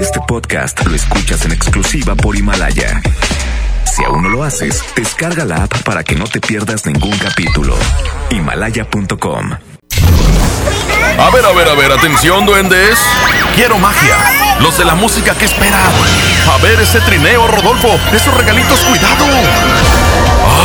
Este podcast lo escuchas en exclusiva por Himalaya. Si aún no lo haces, descarga la app para que no te pierdas ningún capítulo. Himalaya.com. A ver, a ver, a ver, atención, duendes. Quiero magia. Los de la música que esperan. A ver ese trineo, Rodolfo. Esos regalitos, cuidado.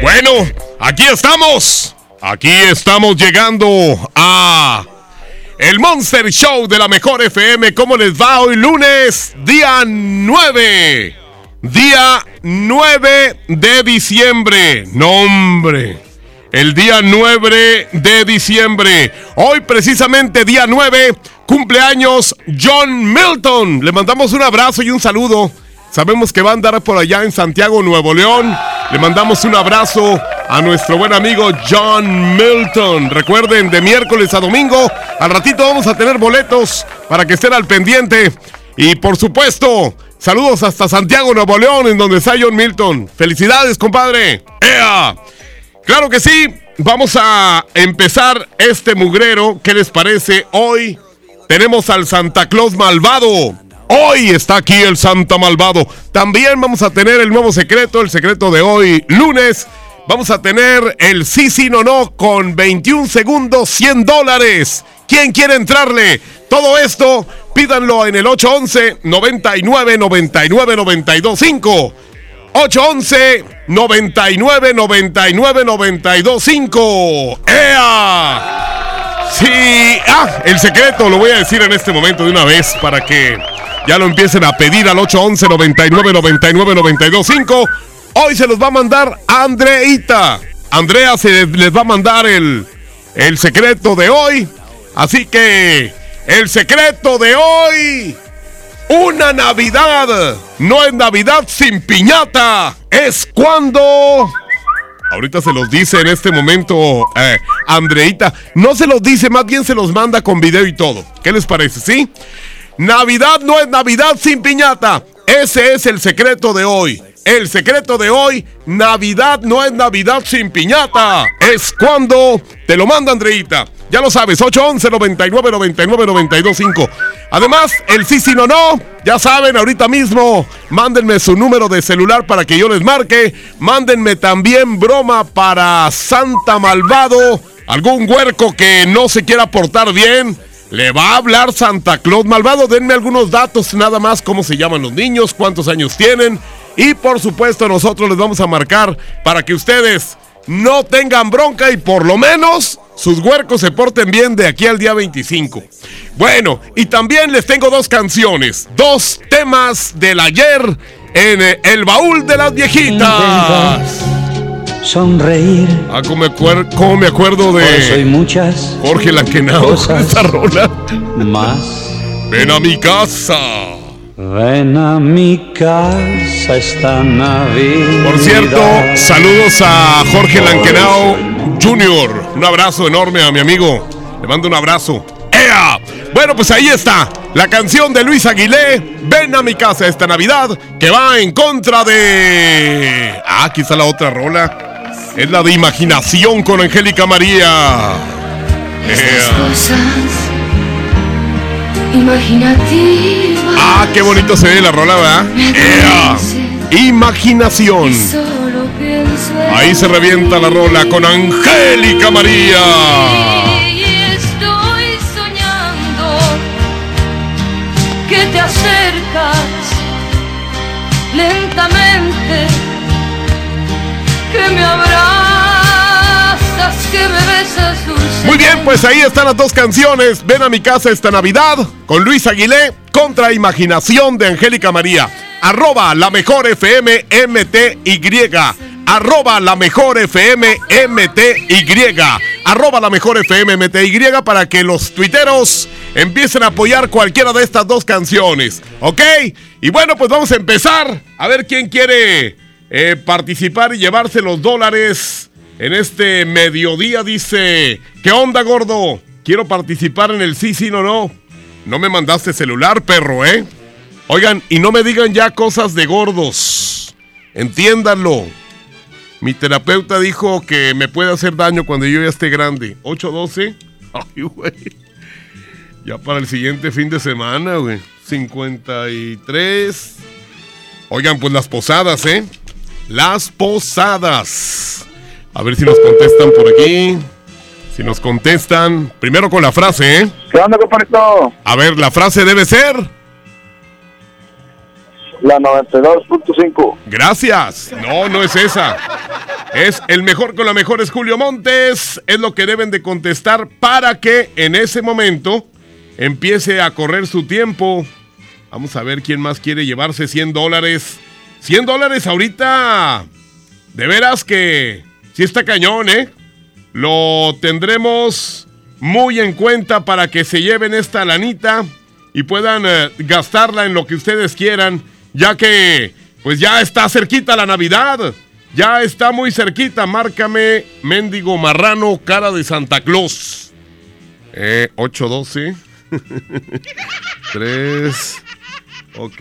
Bueno, aquí estamos. Aquí estamos llegando a el Monster Show de la Mejor FM. ¿Cómo les va hoy lunes? Día 9. Día 9 de diciembre. Nombre. El día 9 de diciembre. Hoy precisamente día 9, cumpleaños John Milton. Le mandamos un abrazo y un saludo. Sabemos que va a andar por allá en Santiago, Nuevo León. Le mandamos un abrazo a nuestro buen amigo John Milton. Recuerden, de miércoles a domingo, al ratito vamos a tener boletos para que estén al pendiente. Y por supuesto, saludos hasta Santiago, Nuevo León, en donde está John Milton. Felicidades, compadre. ¡Ea! Claro que sí, vamos a empezar este mugrero. ¿Qué les parece? Hoy tenemos al Santa Claus malvado. Hoy está aquí el Santa Malvado. También vamos a tener el nuevo secreto, el secreto de hoy, lunes. Vamos a tener el sí, sí, no, no con 21 segundos, 100 dólares. ¿Quién quiere entrarle? Todo esto, pídanlo en el 811 99 99 92 5. 811 99 99 92 5. ¡Ea! Sí, ah, el secreto lo voy a decir en este momento de una vez para que ya lo empiecen a pedir al 811 99 99 92 5. Hoy se los va a mandar Andreita. Andrea se les va a mandar el, el secreto de hoy. Así que el secreto de hoy. Una Navidad. No es Navidad sin piñata. Es cuando... Ahorita se los dice en este momento eh, Andreita. No se los dice, más bien se los manda con video y todo. ¿Qué les parece? ¿Sí? Navidad no es Navidad sin piñata. Ese es el secreto de hoy. El secreto de hoy, Navidad no es Navidad sin piñata. Es cuando te lo manda Andreita. Ya lo sabes, 811 99 99 92 5. Además, el sí, sí, no, no. Ya saben, ahorita mismo, mándenme su número de celular para que yo les marque. Mándenme también broma para Santa Malvado. Algún huerco que no se quiera portar bien. Le va a hablar Santa Claus Malvado. Denme algunos datos, nada más, cómo se llaman los niños, cuántos años tienen. Y por supuesto, nosotros les vamos a marcar para que ustedes no tengan bronca y por lo menos sus huercos se porten bien de aquí al día 25. Bueno, y también les tengo dos canciones, dos temas del ayer en eh, el baúl de las viejitas. Sonreír. Ah, como me, acuer- cómo me acuerdo de soy muchas Jorge Lankenau con esta rola. más. Ven a mi casa. Ven a mi casa esta Navidad. Por cierto, saludos a Jorge Lankenau Jr. Un abrazo enorme a mi amigo. Le mando un abrazo. ¡Ea! Bueno, pues ahí está. La canción de Luis Aguilé, Ven a mi casa esta Navidad, que va en contra de... Ah, aquí está la otra rola. Es la de Imaginación con Angélica María. ¡Ea! Cosas imaginativas. Ah, qué bonito se ve la rola, ¿verdad? ¡Ea! Imaginación. Solo pienso en Ahí se revienta la rola con Angélica María. Y estoy soñando que te acercas lentamente, que me que me besas. Muy bien, pues ahí están las dos canciones. Ven a mi casa esta Navidad con Luis Aguilé contra Imaginación de Angélica María. Arroba la mejor FM MTY. Arroba la mejor FM MTY. Arroba la mejor FM MTY para que los tuiteros empiecen a apoyar cualquiera de estas dos canciones. ¿Ok? Y bueno, pues vamos a empezar. A ver quién quiere eh, participar y llevarse los dólares en este mediodía. Dice, ¿qué onda, gordo? Quiero participar en el sí, sí, no, no. No me mandaste celular, perro, ¿eh? Oigan, y no me digan ya cosas de gordos. Entiéndanlo. Mi terapeuta dijo que me puede hacer daño cuando yo ya esté grande. 812. Ay, güey. Ya para el siguiente fin de semana, güey. 53. Oigan, pues las posadas, ¿eh? Las posadas. A ver si nos contestan por aquí. Si nos contestan, primero con la frase, ¿eh? ¿Qué onda, compadrito? A ver, la frase debe ser. La 92.5. Gracias. No, no es esa. Es el mejor con la mejor es Julio Montes. Es lo que deben de contestar para que en ese momento empiece a correr su tiempo. Vamos a ver quién más quiere llevarse 100 dólares. 100 dólares ahorita. De veras que sí está cañón, ¿eh? Lo tendremos muy en cuenta para que se lleven esta lanita y puedan eh, gastarla en lo que ustedes quieran, ya que pues ya está cerquita la Navidad. Ya está muy cerquita. Márcame, mendigo marrano, cara de Santa Claus. Eh, 812. 3. Ok,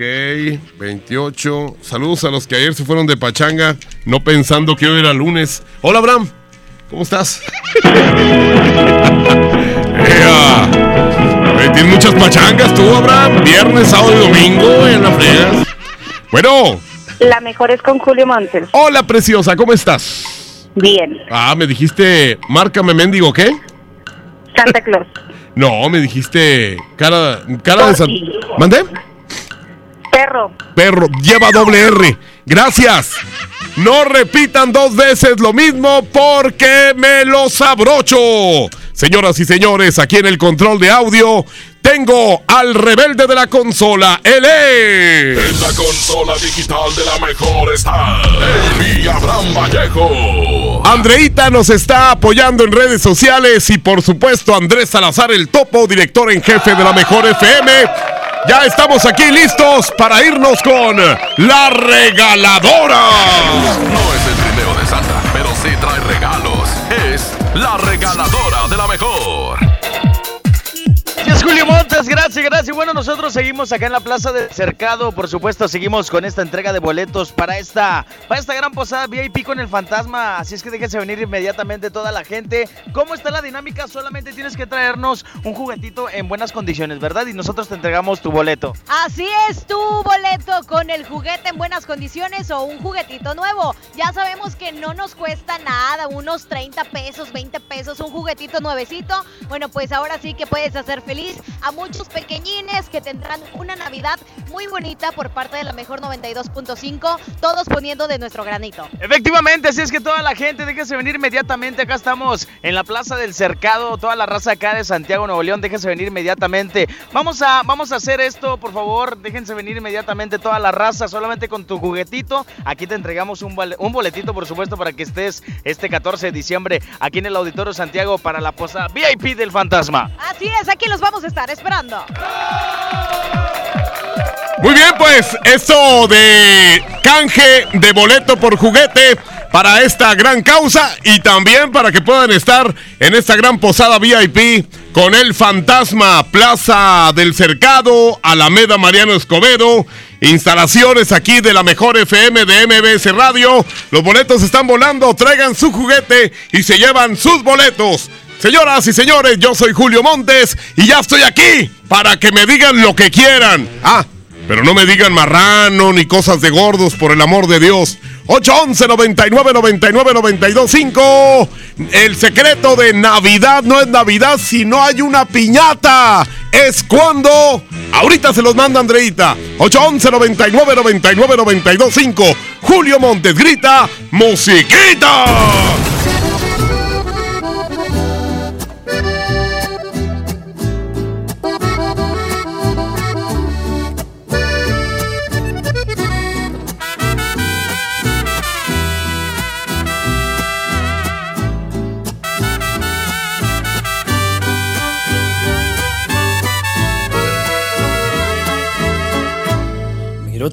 28. Saludos a los que ayer se fueron de pachanga, no pensando que hoy era lunes. Hola, Abraham. ¿Cómo estás? Ea. Tienes muchas pachangas tú, Abraham. Viernes, sábado y domingo en la fregas. Bueno, La mejor es con Julio Montes. hola, preciosa, ¿cómo estás? Bien. Ah, me dijiste, márcame, mendigo, ¿qué? Santa Claus. No, me dijiste, cara, cara de San... ¿Mandé? Perro. Perro, lleva doble R. Gracias. No repitan dos veces lo mismo porque me los abrocho. Señoras y señores, aquí en el control de audio tengo al rebelde de la consola. Él es. En la consola digital de la mejor está el Abraham Vallejo. Andreita nos está apoyando en redes sociales y por supuesto Andrés Salazar, el topo, director en jefe de la mejor FM. Ya estamos aquí listos para irnos con la regaladora. No es el trineo de Santa, pero sí trae regalos. Es la regaladora de la mejor. Gracias Julio Montes, gracias, gracias. Bueno, nosotros seguimos acá en la Plaza del Cercado, por supuesto, seguimos con esta entrega de boletos para esta, para esta gran posada VIP con el fantasma, así es que déjense venir inmediatamente toda la gente. ¿Cómo está la dinámica? Solamente tienes que traernos un juguetito en buenas condiciones, ¿verdad? Y nosotros te entregamos tu boleto. Así es, tu boleto con el juguete en buenas condiciones o un juguetito nuevo. Ya sabemos que no nos cuesta nada, unos 30 pesos, 20 pesos, un juguetito nuevecito. Bueno, pues ahora sí que puedes hacer feliz a muchos pequeñines que tendrán una Navidad muy bonita por parte de la mejor 92.5, todos poniendo de nuestro granito. Efectivamente, así es que toda la gente, déjese venir inmediatamente. Acá estamos en la Plaza del Cercado, toda la raza acá de Santiago, Nuevo León, déjense venir inmediatamente. Vamos a, vamos a hacer esto, por favor, déjense venir inmediatamente toda la raza, solamente con tu juguetito. Aquí te entregamos un, un boletito, por supuesto, para que estés este 14 de diciembre aquí en el Auditorio Santiago para la posada VIP del Fantasma. Así es, aquí los vamos a estar esperando. Muy bien, pues esto de canje de boleto por juguete para esta gran causa y también para que puedan estar en esta gran posada VIP con el fantasma Plaza del Cercado, Alameda Mariano Escobedo, instalaciones aquí de la mejor FM de MBS Radio. Los boletos están volando, traigan su juguete y se llevan sus boletos. Señoras y señores, yo soy Julio Montes y ya estoy aquí para que me digan lo que quieran. Ah, pero no me digan marrano ni cosas de gordos, por el amor de Dios. 811 99 99 92 5. El secreto de Navidad no es Navidad si no hay una piñata. Es cuando. Ahorita se los manda Andreita. 811 99 99 92 5. Julio Montes grita: ¡Musiquita!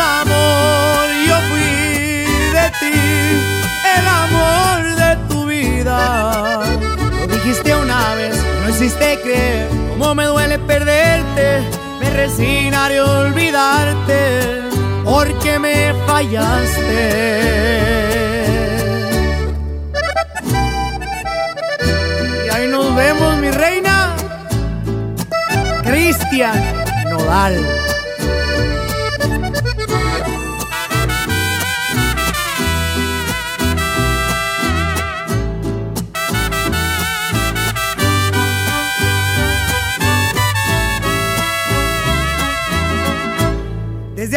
Amor, yo fui de ti, el amor de tu vida. Lo dijiste una vez, no hiciste creer cómo me duele perderte. Me resignaré a olvidarte porque me fallaste. Y ahí nos vemos, mi reina. Cristian Nodal.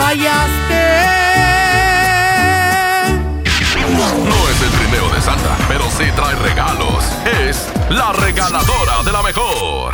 Fallaste. No es el trineo de Santa, pero sí trae regalos. Es la regaladora de la mejor.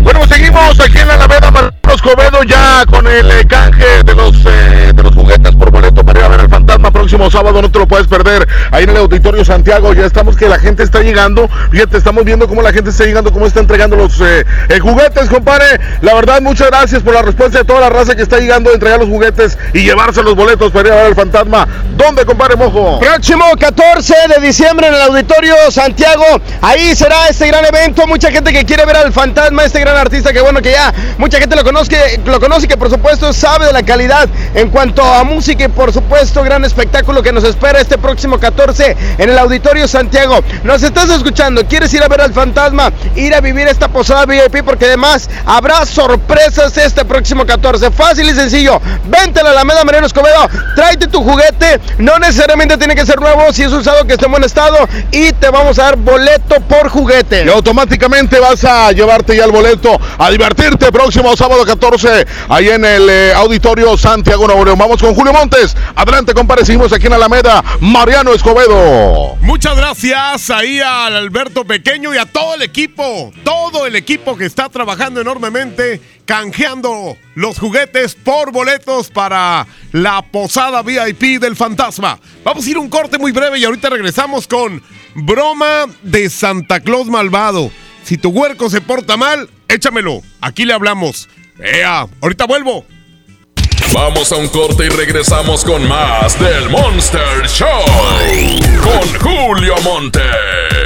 Bueno, seguimos aquí en la Alameda Mariano Escobedo ya con el canje de los, eh, de los juguetes por boleto para ir a ver al fantasma próximo sábado, no te lo puedes perder. Ahí en el Auditorio Santiago, ya estamos que la gente está llegando. Fíjate, estamos viendo cómo la gente está llegando, cómo está entregando los eh, eh, juguetes, compadre. La verdad, muchas gracias por la respuesta de toda la raza que está llegando a entregar los juguetes y llevarse los boletos para ir a ver al fantasma. ¿Dónde, compadre Mojo? Próximo 14 de diciembre en el Auditorio Santiago. Ahí será este gran evento. Mucha gente que quiere ver al fantasma, este gran artista que bueno que ya mucha gente lo conoce, lo conoce que por supuesto sabe de la calidad en cuanto a música y por supuesto gran espectáculo que nos espera este próximo 14 en el Auditorio Santiago. Nos estás escuchando, quieres ir a ver al fantasma, ir a vivir esta posada VIP porque además habrá sorpresas este próximo 14. Fácil y sencillo. Vente a la Alameda Mariano Escobedo, tráete tu juguete, no necesariamente tiene que ser nuevo, si es usado que esté en buen estado y te vamos a dar boleto por juguete. Y automáticamente vas a llevarte ya el boleto a divertirte próximo sábado 14 ahí en el eh, Auditorio Santiago Nuevo León. Vamos con Julio Montes. Adelante, compadre, seguimos aquí en Alameda. Mariano Escobedo. Muchas gracias ahí al Alberto Pequeño y a todo el equipo, todo el equipo que está trabajando enormemente, canjeando los juguetes por boletos para la posada VIP del fantasma. Vamos a ir un corte muy breve y ahorita regresamos con broma de Santa Claus malvado. Si tu huerco se porta mal, échamelo. Aquí le hablamos. Ea, ahorita vuelvo. Vamos a un corte y regresamos con más del Monster Show. Con Julio Monte.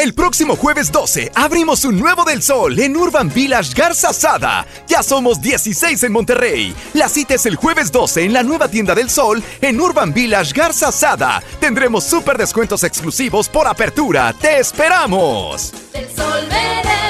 El próximo jueves 12 abrimos un nuevo del sol en Urban Village Garza Sada. Ya somos 16 en Monterrey. La cita es el jueves 12 en la nueva tienda del sol en Urban Village Garza Sada. Tendremos súper descuentos exclusivos por apertura. ¡Te esperamos! El sol merece.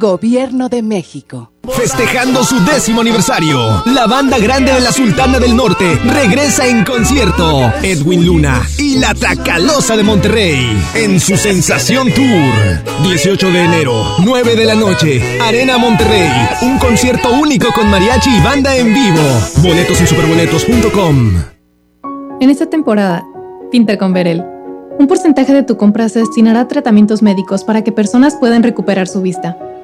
Gobierno de México. Festejando su décimo aniversario, la banda grande de la Sultana del Norte regresa en concierto. Edwin Luna y la Tracalosa de Monterrey en su Sensación Tour. 18 de enero, 9 de la noche, Arena Monterrey. Un concierto único con mariachi y banda en vivo. Boletos en superboletos.com. En esta temporada, pinta con Verel. Un porcentaje de tu compra se destinará a tratamientos médicos para que personas puedan recuperar su vista.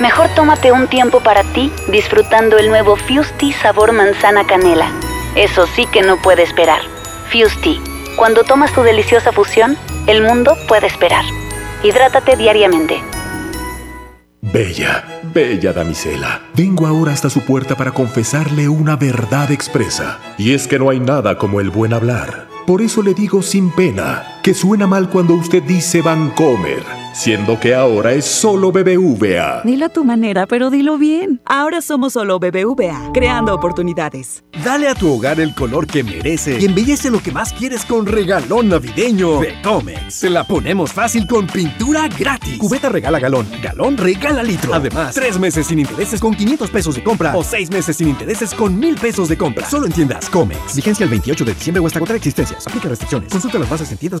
Mejor tómate un tiempo para ti disfrutando el nuevo Fusti sabor manzana canela. Eso sí que no puede esperar. Fusti, cuando tomas tu deliciosa fusión, el mundo puede esperar. Hidrátate diariamente. Bella, bella damisela, vengo ahora hasta su puerta para confesarle una verdad expresa. Y es que no hay nada como el buen hablar. Por eso le digo sin pena, que suena mal cuando usted dice Vancomer, siendo que ahora es solo BBVA. Dilo a tu manera, pero dilo bien. Ahora somos solo BBVA, creando oportunidades. Dale a tu hogar el color que merece y embellece lo que más quieres con regalón navideño de Comex. Se la ponemos fácil con pintura gratis. Cubeta regala galón, galón regala litro. Además, tres meses sin intereses con 500 pesos de compra o seis meses sin intereses con mil pesos de compra. Solo en tiendas Comex. Vigencia el 28 de diciembre o hasta contra existencias. Aplica restricciones. Consulta las bases en tiendas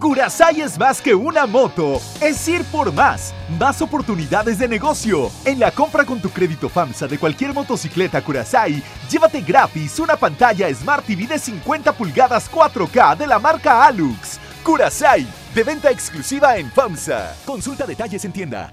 Curasai es más que una moto, es ir por más, más oportunidades de negocio. En la compra con tu crédito FAMSA de cualquier motocicleta Curasai, llévate gratis una pantalla Smart TV de 50 pulgadas 4K de la marca Alux. Curasai, de venta exclusiva en FAMSA. Consulta detalles en tienda.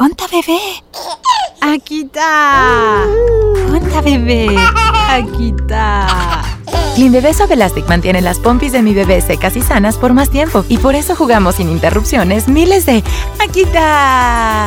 ¡Onta bebé! ¡Aquí está! ¡Onta bebé! ¡Aquí está! Clean Bebé Suave Elastic mantiene las pompis de mi bebé secas y sanas por más tiempo y por eso jugamos sin interrupciones miles de ¡Aquí está!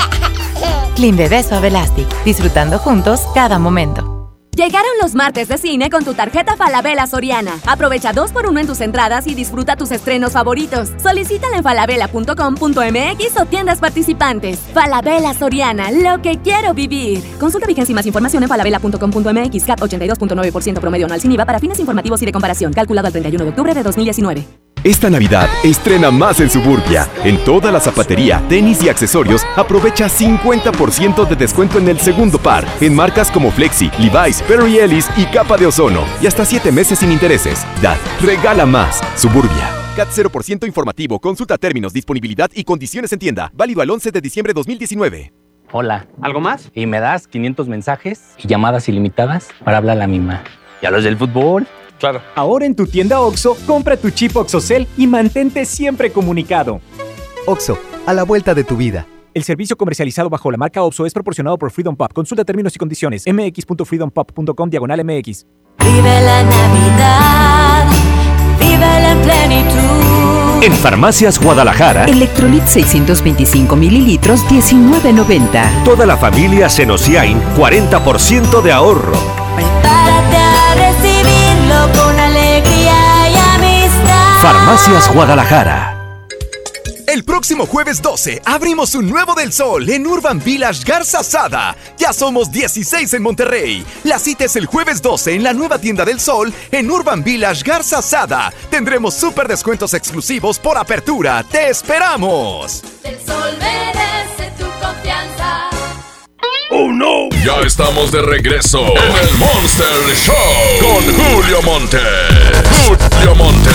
Clean Bebé Suave Elastic, disfrutando juntos cada momento. Llegaron los martes de cine con tu tarjeta Falabella Soriana. Aprovecha dos por uno en tus entradas y disfruta tus estrenos favoritos. Solicítala en falabella.com.mx o tiendas participantes. Falabella Soriana, lo que quiero vivir. Consulta vigencia y más información en falabella.com.mx. CAT 82.9% promedio anual sin IVA para fines informativos y de comparación. Calculado el 31 de octubre de 2019. Esta Navidad estrena más en Suburbia. En toda la zapatería, tenis y accesorios, aprovecha 50% de descuento en el segundo par, en marcas como Flexi, Levi's, Perry Ellis y Capa de Ozono. Y hasta 7 meses sin intereses. Dad, regala más. Suburbia. CAT 0% informativo. Consulta términos, disponibilidad y condiciones en tienda. Válido al 11 de diciembre de 2019. Hola. ¿Algo más? Y me das 500 mensajes y llamadas ilimitadas para hablar a la misma. ¿Y a los del fútbol? Claro. Ahora en tu tienda OXO, compra tu chip OXOCEL y mantente siempre comunicado. OXO, a la vuelta de tu vida. El servicio comercializado bajo la marca OXO es proporcionado por Freedom Pop. Consulta términos y condiciones. mx.freedompop.com diagonal mx. Vive la Navidad, vive en plenitud. En Farmacias Guadalajara, Electrolit 625 mililitros, 19.90. toda la familia Senociain, 40% de ahorro. Farmacias Guadalajara. El próximo jueves 12 abrimos un nuevo del sol en Urban Village Garza Sada. Ya somos 16 en Monterrey. La cita es el jueves 12 en la nueva tienda del sol en Urban Village Garza Sada. Tendremos súper descuentos exclusivos por apertura. ¡Te esperamos! El sol merece. Oh no. Ya estamos de regreso en el Monster Show con Julio Monte. Julio Monte.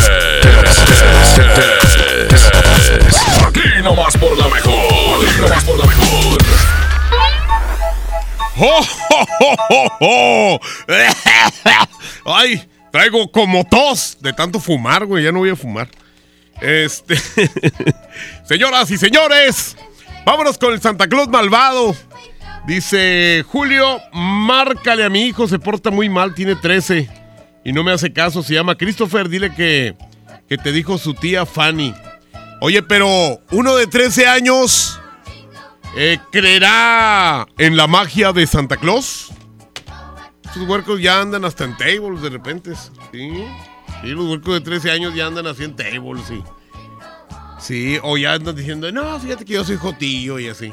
Aquí nomás por la mejor. Aquí nomás por la mejor. ¡Oh, oh, oh, oh! ay Traigo como tos de tanto fumar, güey. Ya no voy a fumar. Este. Señoras y señores, vámonos con el Santa Claus malvado. Dice Julio, márcale a mi hijo, se porta muy mal, tiene 13 y no me hace caso. Se llama Christopher, dile que, que te dijo su tía Fanny. Oye, pero uno de 13 años eh, creerá en la magia de Santa Claus. Estos huercos ya andan hasta en tables de repente. Sí. Sí, los huercos de 13 años ya andan así en tables, sí. Sí, o ya andan diciendo, no, fíjate que yo soy jotillo y así.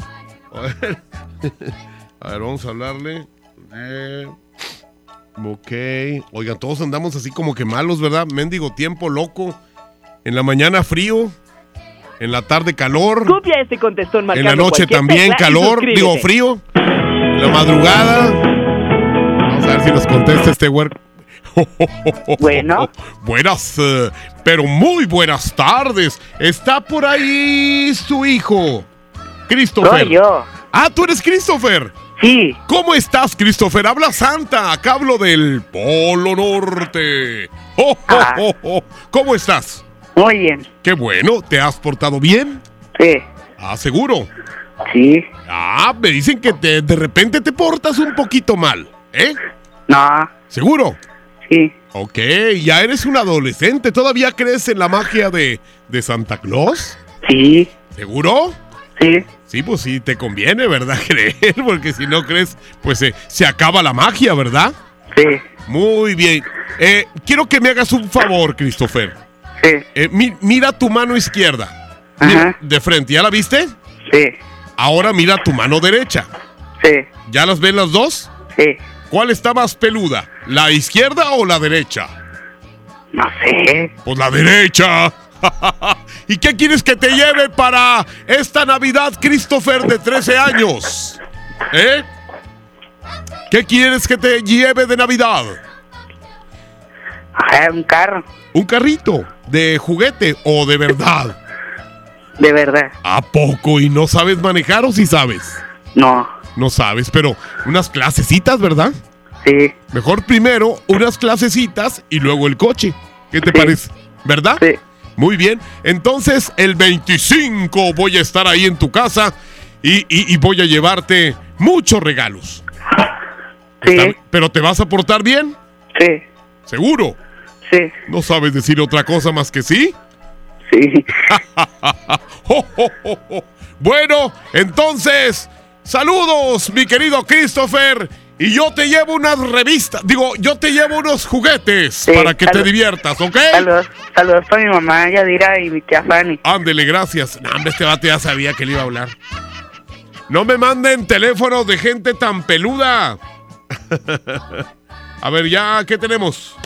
A ver, a ver vamos a hablarle. Eh, ok. Oigan, todos andamos así como que malos, ¿verdad? Mendigo tiempo loco. En la mañana frío. En la tarde calor. Copia este contestón En la noche también calor, digo frío. En la madrugada. Vamos a ver si nos contesta este huerco. Bueno. Buenas, eh, pero muy buenas tardes. Está por ahí su hijo, Christopher. Soy yo. Ah, tú eres Christopher. Sí. ¿Cómo estás, Christopher? Habla Santa. Acá hablo del Polo Norte. Oh, oh, Ah. oh, oh. ¿Cómo estás? Muy bien. Qué bueno. ¿Te has portado bien? Sí. Ah, seguro. Sí. Ah, me dicen que te- de repente te portas un poquito mal, ¿eh? No. ¿Seguro? Sí. Ok, ya eres un adolescente. ¿Todavía crees en la magia de, de Santa Sí. ¿Seguro? Sí. Sí, pues sí, te conviene, ¿verdad? Creer, porque si no crees, pues se, se acaba la magia, ¿verdad? Sí. Muy bien. Eh, quiero que me hagas un favor, Christopher. Sí. Eh, mi- mira tu mano izquierda. Mira, de frente, ¿ya la viste? Sí. Ahora mira tu mano derecha. Sí. ¿Ya las ves las dos? Sí. ¿Cuál está más peluda? ¿La izquierda o la derecha? No sé. Pues la derecha. ¿Y qué quieres que te lleve para esta Navidad, Christopher, de 13 años? ¿Eh? ¿Qué quieres que te lleve de Navidad? Ah, un carro. ¿Un carrito? ¿De juguete o de verdad? De verdad. ¿A poco? ¿Y no sabes manejar o sí sabes? No. No sabes, pero unas clasecitas, ¿verdad? Sí. Mejor primero unas clasecitas y luego el coche. ¿Qué te parece? ¿Verdad? Sí. Muy bien. Entonces, el 25 voy a estar ahí en tu casa y, y- y voy a llevarte muchos regalos. Sí. ¿Pero te vas a portar bien? Sí. ¿Seguro? Sí. ¿No sabes decir otra cosa más que sí? Sí. bueno, entonces, saludos, mi querido Christopher. Y yo te llevo unas revistas, digo, yo te llevo unos juguetes para que te diviertas, ¿ok? Saludos. Saludos para mi mamá Yadira y mi tía Fanny. Ándele, gracias. No, hombre, este vato ya sabía que le iba a hablar. No me manden teléfonos de gente tan peluda. a ver, ya, ¿qué tenemos?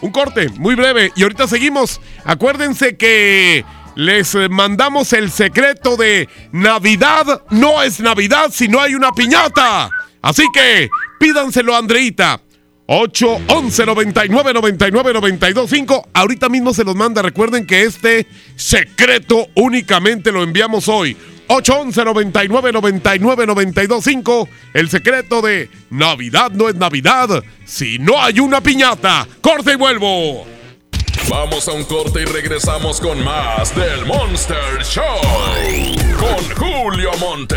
Un corte, muy breve. Y ahorita seguimos. Acuérdense que les mandamos el secreto de Navidad. No es Navidad si no hay una piñata. Así que pídanselo a Andreita. 8 11 99 99 92 5. Ahorita mismo se los manda. Recuerden que este secreto únicamente lo enviamos hoy. 8 11 99 99 92 5. El secreto de Navidad no es Navidad si no hay una piñata. Corte y vuelvo. Vamos a un corte y regresamos con más del Monster Show. Con Julio Monte.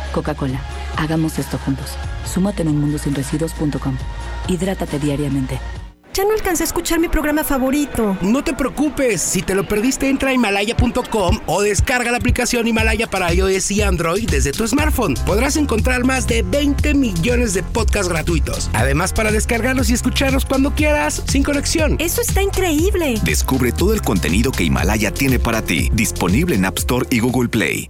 Coca-Cola, hagamos esto juntos. Súmate en unmundosinresiduos.com. Hidrátate diariamente. Ya no alcancé a escuchar mi programa favorito. No te preocupes, si te lo perdiste entra a himalaya.com o descarga la aplicación Himalaya para iOS y Android desde tu smartphone. Podrás encontrar más de 20 millones de podcasts gratuitos. Además para descargarlos y escucharlos cuando quieras, sin conexión. Eso está increíble. Descubre todo el contenido que Himalaya tiene para ti, disponible en App Store y Google Play.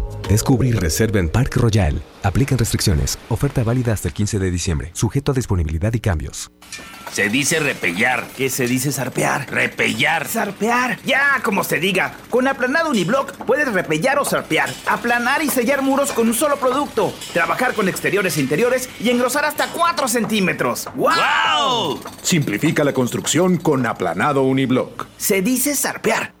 Descubre y reserva en Park Royal. Aplican restricciones. Oferta válida hasta el 15 de diciembre. Sujeto a disponibilidad y cambios. Se dice repellar. ¿Qué se dice zarpear? Repellar. Zarpear. Ya, como se diga. Con aplanado uniblock puedes repellar o zarpear. Aplanar y sellar muros con un solo producto. Trabajar con exteriores e interiores y engrosar hasta 4 centímetros. ¡Wow! Simplifica la construcción con aplanado uniblock. Se dice zarpear.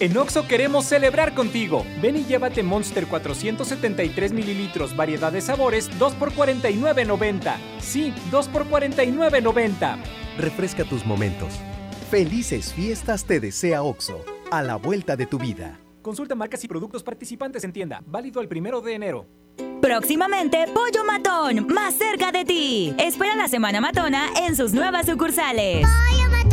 En Oxo queremos celebrar contigo. Ven y llévate Monster 473 mililitros, variedad de sabores, 2 por 49.90. Sí, 2 por 49.90. Refresca tus momentos. Felices fiestas te desea Oxo, a la vuelta de tu vida. Consulta marcas y productos participantes en tienda. Válido el primero de enero. Próximamente, Pollo Matón, más cerca de ti. Espera la Semana Matona en sus nuevas sucursales. Pollo Matón,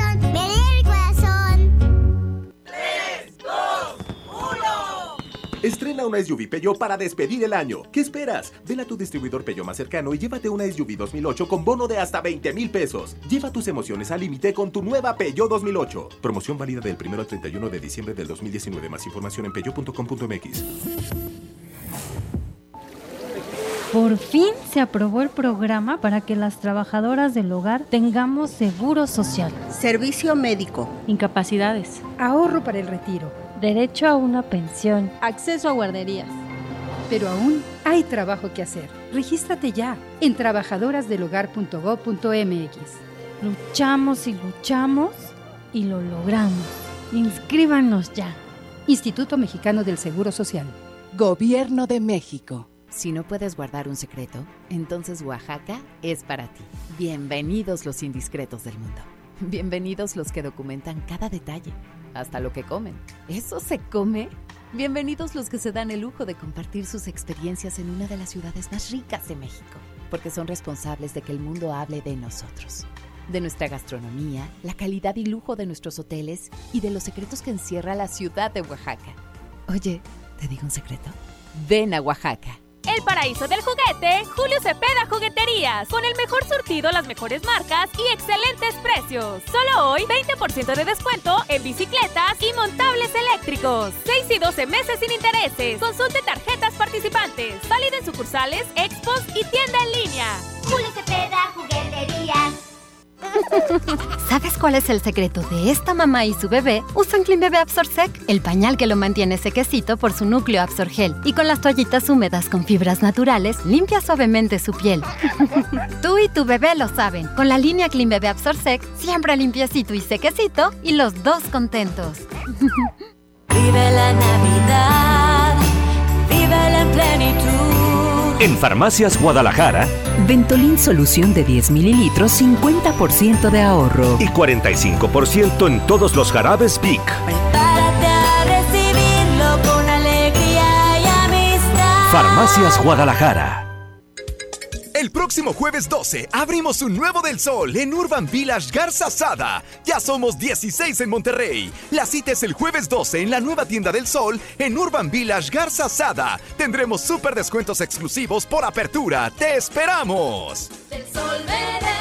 Estrena una SUV Peugeot para despedir el año. ¿Qué esperas? Ven a tu distribuidor Peugeot más cercano y llévate una SUV 2008 con bono de hasta 20 mil pesos. Lleva tus emociones al límite con tu nueva Peugeot 2008. Promoción válida del 1 al 31 de diciembre del 2019. Más información en peugeot.com.mx. Por fin se aprobó el programa para que las trabajadoras del hogar tengamos seguro social, servicio médico, incapacidades, ahorro para el retiro, derecho a una pensión, acceso a guarderías. Pero aún hay trabajo que hacer. Regístrate ya en trabajadorasdelhogar.gov.mx. Luchamos y luchamos y lo logramos. Inscríbanos ya. Instituto Mexicano del Seguro Social. Gobierno de México. Si no puedes guardar un secreto, entonces Oaxaca es para ti. Bienvenidos los indiscretos del mundo. Bienvenidos los que documentan cada detalle, hasta lo que comen. ¿Eso se come? Bienvenidos los que se dan el lujo de compartir sus experiencias en una de las ciudades más ricas de México, porque son responsables de que el mundo hable de nosotros, de nuestra gastronomía, la calidad y lujo de nuestros hoteles y de los secretos que encierra la ciudad de Oaxaca. Oye, ¿te digo un secreto? Ven a Oaxaca. El paraíso del juguete, Julio Cepeda Jugueterías. Con el mejor surtido, las mejores marcas y excelentes precios. Solo hoy, 20% de descuento en bicicletas y montables eléctricos. 6 y 12 meses sin intereses. Consulte tarjetas participantes. Válida en sucursales, expos y tienda en línea. Julio Cepeda Jugueterías. ¿Sabes cuál es el secreto de esta mamá y su bebé? Usan Clean Bebé Absorsec, el pañal que lo mantiene sequecito por su núcleo Absorgel. Y con las toallitas húmedas con fibras naturales, limpia suavemente su piel. Tú y tu bebé lo saben. Con la línea Clean Bebé Absorsec, siempre limpiecito y sequecito y los dos contentos. Vive la Navidad, vive la plenitud. En Farmacias Guadalajara, Ventolin Solución de 10 mililitros, 50% de ahorro. y 45% en todos los jarabes Vic. Prepárate a recibirlo con alegría y amistad. Farmacias Guadalajara. El próximo jueves 12 abrimos un nuevo del sol en Urban Village Garza Sada. Ya somos 16 en Monterrey. La cita es el jueves 12 en la nueva tienda del sol en Urban Village Garza Sada. Tendremos súper descuentos exclusivos por apertura. ¡Te esperamos! Sol.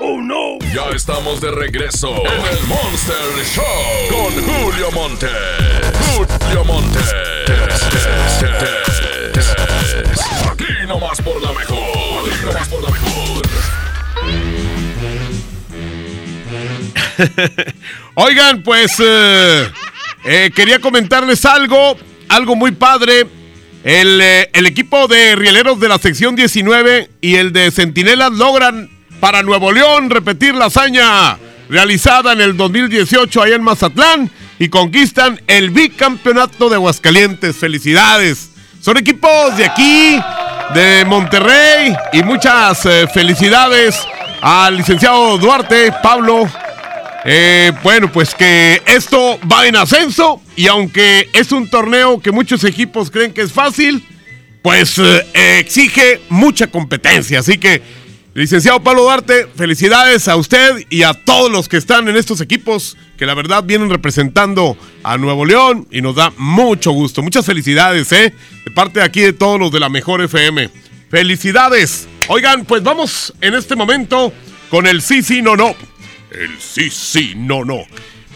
¡Oh, no! Ya estamos de regreso en el Monster Show con Julio Monte. Julio Monte. Aquí nomás por la mejor. Aquí nomás por la mejor. Oigan, pues eh, eh, quería comentarles algo, algo muy padre. El, eh, el equipo de rieleros de la sección 19 y el de Centinelas logran para Nuevo León repetir la hazaña realizada en el 2018 allá en Mazatlán y conquistan el bicampeonato de Aguascalientes. Felicidades. Son equipos de aquí, de Monterrey y muchas eh, felicidades al licenciado Duarte, Pablo. Eh, bueno, pues que esto va en ascenso y aunque es un torneo que muchos equipos creen que es fácil, pues eh, exige mucha competencia. Así que, licenciado Pablo Duarte, felicidades a usted y a todos los que están en estos equipos que la verdad vienen representando a Nuevo León y nos da mucho gusto. Muchas felicidades, ¿eh? De parte de aquí de todos los de la Mejor FM. Felicidades. Oigan, pues vamos en este momento con el sí, sí, no, no. El sí, sí, no, no.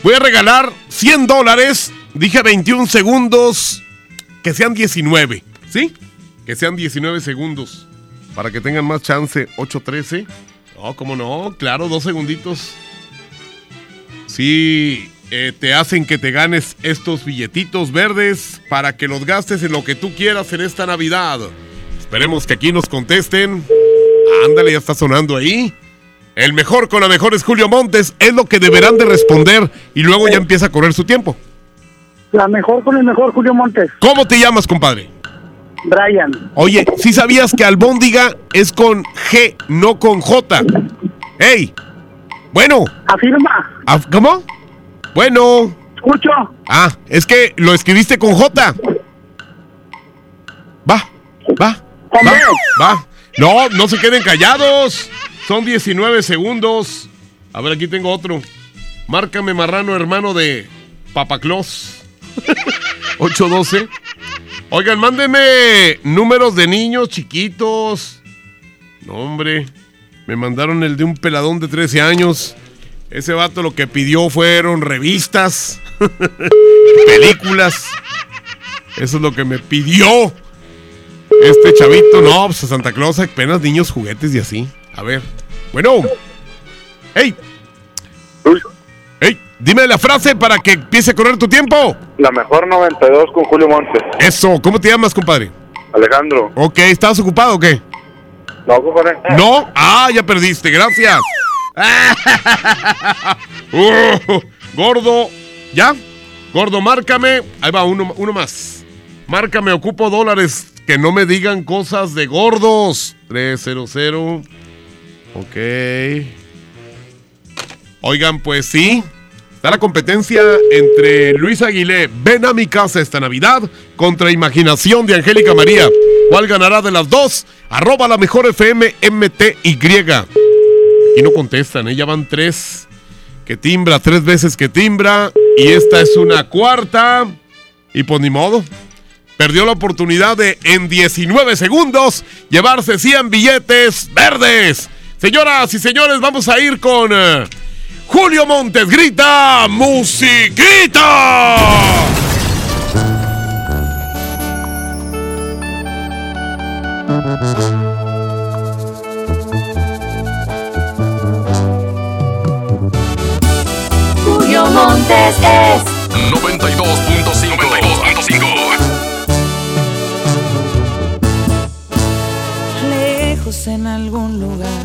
Voy a regalar 100 dólares. Dije 21 segundos. Que sean 19. ¿Sí? Que sean 19 segundos. Para que tengan más chance. 8-13. No, cómo no. Claro, dos segunditos. Sí, eh, te hacen que te ganes estos billetitos verdes para que los gastes en lo que tú quieras en esta Navidad. Esperemos que aquí nos contesten. Ándale, ya está sonando ahí. El mejor con la mejor es Julio Montes. Es lo que deberán de responder y luego ya empieza a correr su tiempo. La mejor con el mejor, Julio Montes. ¿Cómo te llamas, compadre? Brian. Oye, ¿sí sabías que albóndiga es con G, no con J? ¡Ey! Bueno. Afirma. Af- ¿Cómo? Bueno. Escucho. Ah, es que lo escribiste con J. Va, va, va, va. No, no se queden callados. Son 19 segundos. A ver, aquí tengo otro. Márcame marrano, hermano de Papaclos. 812. Oigan, mándenme números de niños chiquitos. No, hombre. Me mandaron el de un peladón de 13 años. Ese vato lo que pidió fueron revistas, películas. Eso es lo que me pidió. Este chavito, no, pues a Santa Claus apenas niños, juguetes y así. A ver. Bueno. ¡Ey! Dime la frase para que empiece a correr tu tiempo. La mejor 92 con Julio Montes. Eso, ¿cómo te llamas, compadre? Alejandro. Ok, ¿estabas ocupado o qué? No, compadre. ¿No? Ah, ya perdiste, gracias. Uh, gordo, ¿ya? Gordo, márcame. Ahí va, uno, uno más. Márcame, ocupo dólares. Que no me digan cosas de gordos. 300. Ok. Oigan, pues sí. Está la competencia entre Luis Aguilé, ven a mi casa esta Navidad, contra Imaginación de Angélica María. ¿Cuál ganará de las dos? Arroba la mejor FM MTY. Y no contestan, ¿eh? ya van tres que timbra, tres veces que timbra. Y esta es una cuarta. Y pues ni modo. Perdió la oportunidad de en 19 segundos llevarse 100 billetes verdes. Señoras y señores, vamos a ir con eh, Julio Montes. Grita, musiquita. Julio Montes es 92.5. 92.5. lejos en algún lugar,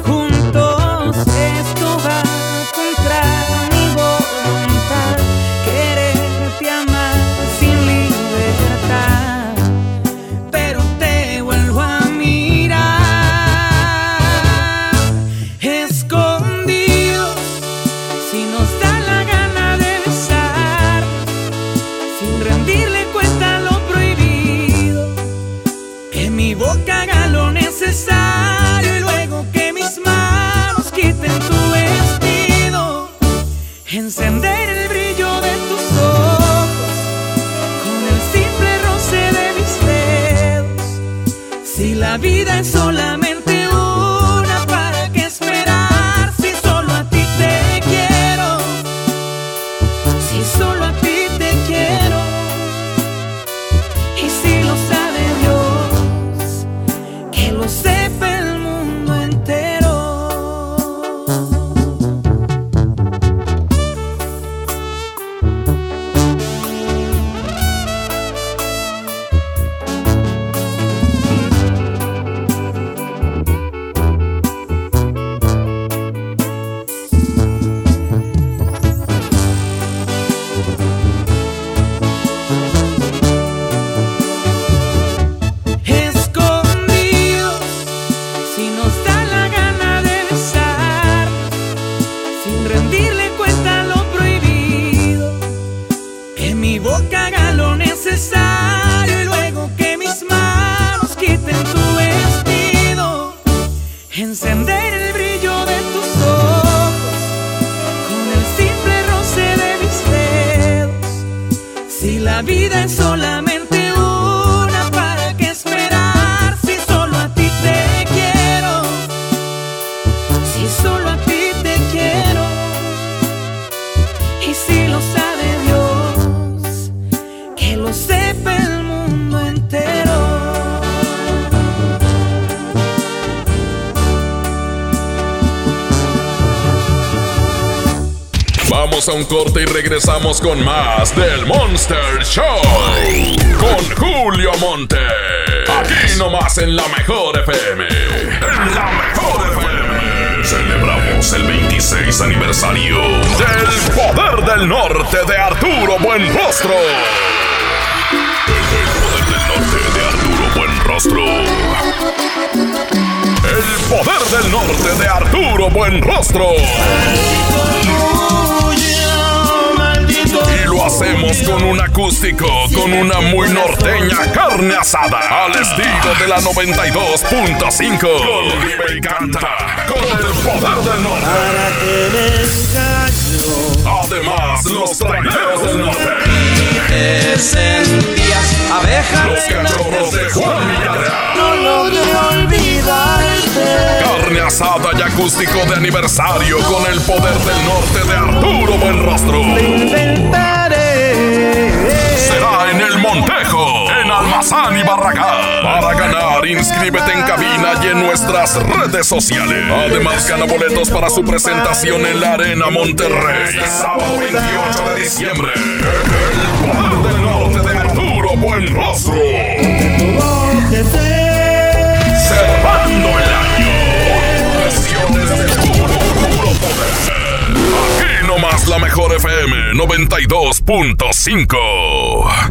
cuenta regresamos con más del Monster Show. Con Julio Monte. Aquí nomás en la mejor FM. En la mejor FM. Celebramos el 26 aniversario del Poder del Norte de Arturo Buenrostro. El Poder del Norte de Arturo Buenrostro. Hacemos con un acústico, con una muy norteña carne asada, al estilo de la 92.5. Con Vive y canta, con el poder del norte. Además, los traineros del norte. Te sentías abeja Los cachorros de Juan Villarreal. No logré olvidarte. Carne asada y acústico de aniversario con el poder del norte de Arturo Buenrostro. Será en el Montejo, en Almazán y Barragán. Para ganar, inscríbete en cabina y en nuestras redes sociales. Además, gana boletos para su presentación en la Arena Monterrey. Sábado 28 de diciembre. El poder del norte de Arturo Buenrostro. Cerrando el año. Presiones de puro, puro poder. Aquí nomás la mejor FM 92.5.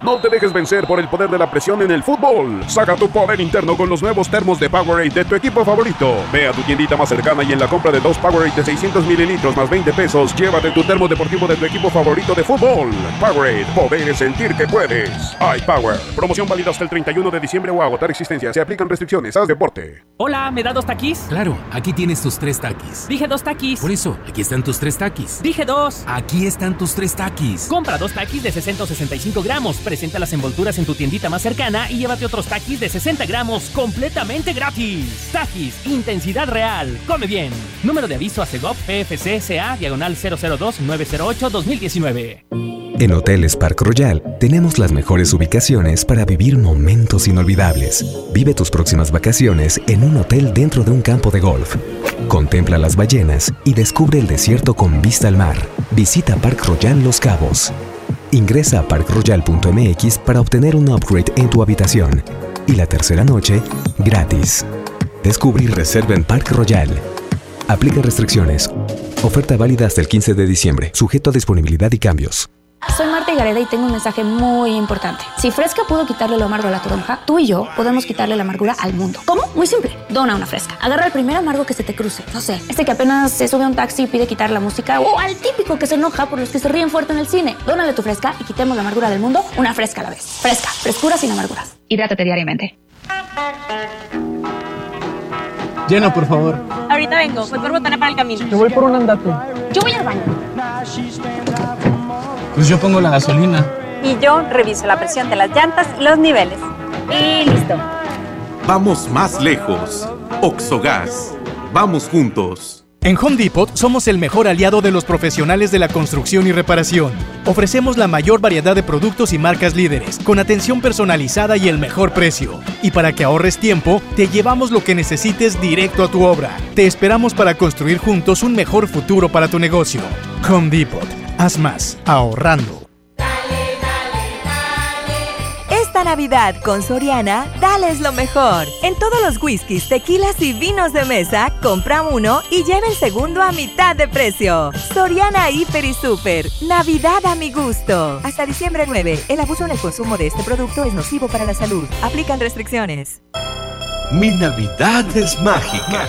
No te dejes vencer por el poder de la presión en el fútbol. Saca tu poder interno con los nuevos termos de Powerade de tu equipo favorito. Ve a tu tiendita más cercana y en la compra de dos Powerade de 600 mililitros más 20 pesos, llévate tu termo deportivo de tu equipo favorito de fútbol. Powerade, poder es sentir que puedes. iPower, promoción válida hasta el 31 de diciembre o agotar existencia. Se aplican restricciones. Haz deporte. Hola, ¿me da dos taquis? Claro, aquí tienes tus tres taquis. Dije dos taquis. Por eso, aquí están tus tres taquis. Dije dos. Aquí están tus tres taquis. Compra dos taquis de 665 gramos, Presenta las envolturas en tu tiendita más cercana y llévate otros taquis de 60 gramos completamente gratis. Taquis, intensidad real. Come bien. Número de aviso a CEGOP PFC CA diagonal 002 908 2019. En Hoteles Park Royal tenemos las mejores ubicaciones para vivir momentos inolvidables. Vive tus próximas vacaciones en un hotel dentro de un campo de golf. Contempla las ballenas y descubre el desierto con vista al mar. Visita Park Royal Los Cabos. Ingresa a parkroyal.mx para obtener un upgrade en tu habitación. Y la tercera noche, gratis. Descubre y reserva en Park Royal. Aplica restricciones. Oferta válida hasta el 15 de diciembre, sujeto a disponibilidad y cambios. Soy Marta Gareda y tengo un mensaje muy importante. Si Fresca pudo quitarle lo amargo a la toronja, tú y yo podemos quitarle la amargura al mundo. ¿Cómo? Muy simple. Dona una Fresca. Agarra el primer amargo que se te cruce. No sé, este que apenas se sube a un taxi y pide quitar la música o al típico que se enoja por los que se ríen fuerte en el cine. Dónale tu Fresca y quitemos la amargura del mundo una Fresca a la vez. Fresca. Frescura sin amarguras. Hidrátate diariamente. Llena, por favor. Ahorita vengo, voy por botana para el camino. Te voy por un andate. Yo voy al baño. Pues yo pongo la gasolina. Y yo reviso la presión de las llantas y los niveles. Y listo. Vamos más lejos. Oxogas. Vamos juntos. En Home Depot somos el mejor aliado de los profesionales de la construcción y reparación. Ofrecemos la mayor variedad de productos y marcas líderes, con atención personalizada y el mejor precio. Y para que ahorres tiempo, te llevamos lo que necesites directo a tu obra. Te esperamos para construir juntos un mejor futuro para tu negocio. Home Depot. Haz más, ahorrando. Esta Navidad con Soriana, dales lo mejor. En todos los whiskies, tequilas y vinos de mesa, compra uno y lleva el segundo a mitad de precio. Soriana Hiper y Super. Navidad a mi gusto. Hasta diciembre 9. El abuso en el consumo de este producto es nocivo para la salud. Aplican restricciones. Mi Navidad es mágica.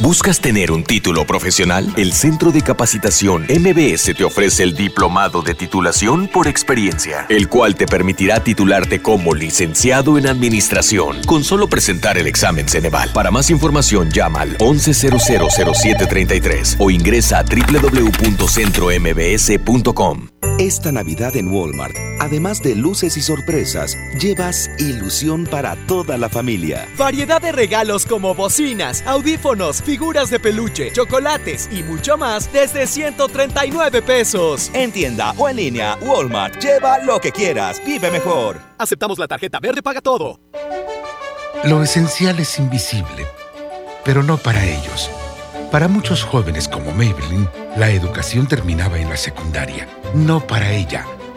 ¿Buscas tener un título profesional? El Centro de Capacitación MBS te ofrece el Diplomado de Titulación por Experiencia, el cual te permitirá titularte como licenciado en Administración con solo presentar el examen Ceneval. Para más información llama al 11000733 o ingresa a www.centrombs.com. Esta Navidad en Walmart, además de luces y sorpresas, llevas ilusión para toda la familia. Variedad de regalos como bocinas, audífonos, figuras de peluche, chocolates y mucho más desde 139 pesos. En tienda o en línea, Walmart, lleva lo que quieras, vive mejor. Aceptamos la tarjeta verde paga todo. Lo esencial es invisible, pero no para ellos. Para muchos jóvenes como Maybelline, la educación terminaba en la secundaria. No para ella.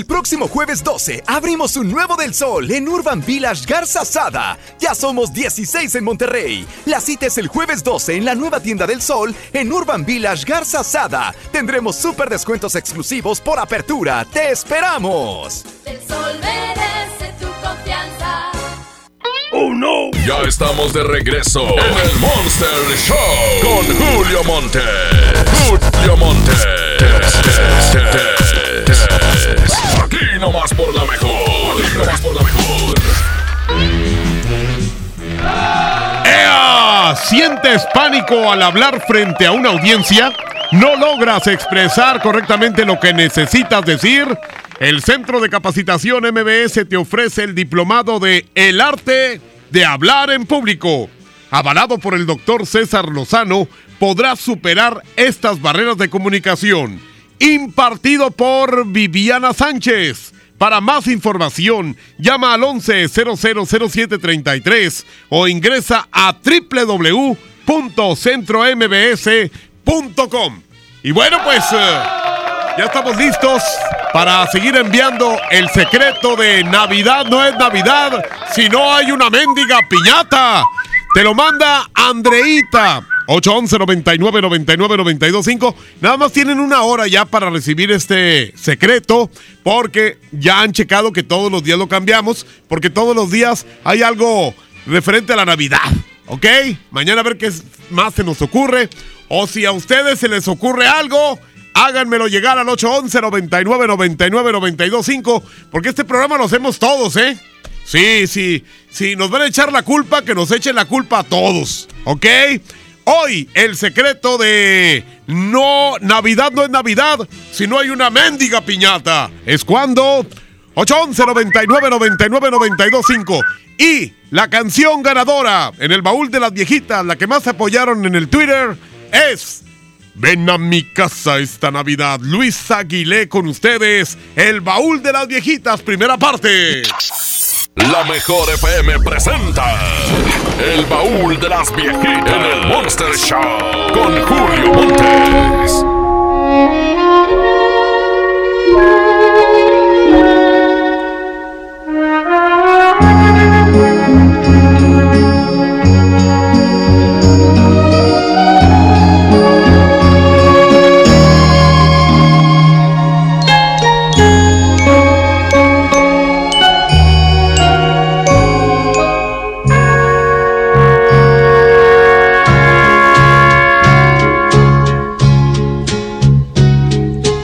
El próximo jueves 12 abrimos un nuevo del sol en Urban Village Garza Sada. Ya somos 16 en Monterrey. La cita es el jueves 12 en la nueva tienda del sol en Urban Village Garza Sada. Tendremos súper descuentos exclusivos por apertura. ¡Te esperamos! El sol merece tu confianza. ¡Oh no! Ya estamos de regreso en el Monster Show con Julio Monte. Julio Monte. Aquí nomás por la mejor. Nomás por la mejor. ¡Ea! ¿Sientes pánico al hablar frente a una audiencia? ¿No logras expresar correctamente lo que necesitas decir? El Centro de Capacitación MBS te ofrece el diplomado de El Arte de Hablar en Público. Avalado por el doctor César Lozano, podrás superar estas barreras de comunicación. Impartido por Viviana Sánchez. Para más información, llama al 11-000733 o ingresa a www.centrombs.com. Y bueno, pues eh, ya estamos listos para seguir enviando el secreto de Navidad no es Navidad si no hay una mendiga piñata. Te lo manda Andreita. 811 99 99 925 Nada más tienen una hora ya para recibir este secreto porque ya han checado que todos los días lo cambiamos porque todos los días hay algo referente a la Navidad. ¿Ok? Mañana a ver qué más se nos ocurre. O si a ustedes se les ocurre algo, háganmelo llegar al 811 99 99 925 porque este programa lo hacemos todos, ¿eh? Sí, sí, sí, nos van a echar la culpa, que nos echen la culpa a todos, ¿ok? Hoy el secreto de no, Navidad no es Navidad si no hay una mendiga piñata. Es cuando 811 99 99 925 y la canción ganadora en el baúl de las viejitas, la que más apoyaron en el Twitter es Ven a mi casa esta Navidad. Luis Aguilé con ustedes. El baúl de las viejitas, primera parte. La mejor FM presenta El baúl de las viejitas en el Monster Show con Julio Montes.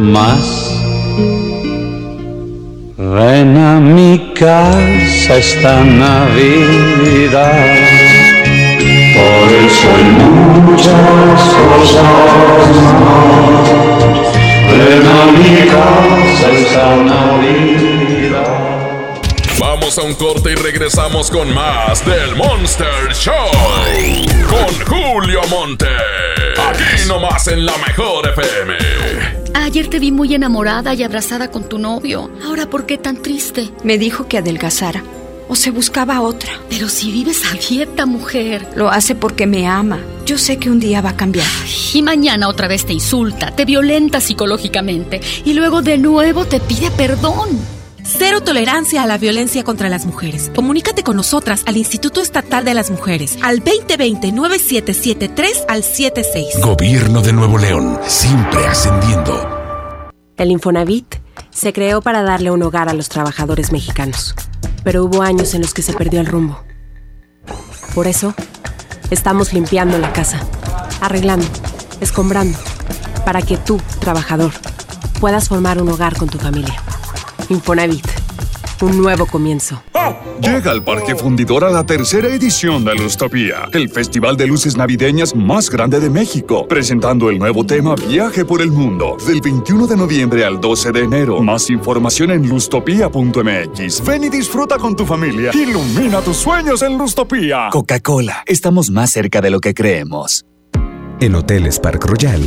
más. Ven a mi casa esta Navidad. Por eso hay muchas cosas más. Ven a mi casa esta Navidad. Vamos a un corte y regresamos con más del Monster Show. Con Julio Monte. Aquí nomás en la mejor FM. Ayer te vi muy enamorada y abrazada con tu novio. Ahora, ¿por qué tan triste? Me dijo que adelgazara. O se buscaba otra. Pero si vives a dieta, mujer. Lo hace porque me ama. Yo sé que un día va a cambiar. Y mañana otra vez te insulta, te violenta psicológicamente y luego de nuevo te pide perdón. Cero tolerancia a la violencia contra las mujeres. Comunícate con nosotras al Instituto Estatal de las Mujeres al 2020-9773 al 76. Gobierno de Nuevo León, siempre ascendiendo. El Infonavit se creó para darle un hogar a los trabajadores mexicanos, pero hubo años en los que se perdió el rumbo. Por eso, estamos limpiando la casa, arreglando, escombrando, para que tú, trabajador, puedas formar un hogar con tu familia. Infonavit, un nuevo comienzo. Llega al Parque Fundidor a la tercera edición de Lustopía, el festival de luces navideñas más grande de México, presentando el nuevo tema Viaje por el Mundo, del 21 de noviembre al 12 de enero. Más información en lustopía.mx. Ven y disfruta con tu familia. Ilumina tus sueños en Lustopía. Coca-Cola, estamos más cerca de lo que creemos. En Hoteles Park Royal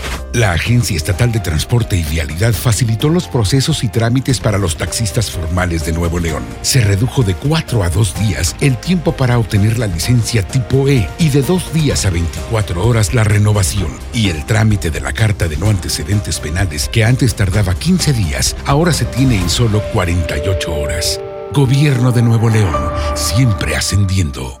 La Agencia Estatal de Transporte y Vialidad facilitó los procesos y trámites para los taxistas formales de Nuevo León. Se redujo de 4 a 2 días el tiempo para obtener la licencia tipo E y de 2 días a 24 horas la renovación. Y el trámite de la carta de no antecedentes penales, que antes tardaba 15 días, ahora se tiene en solo 48 horas. Gobierno de Nuevo León, siempre ascendiendo.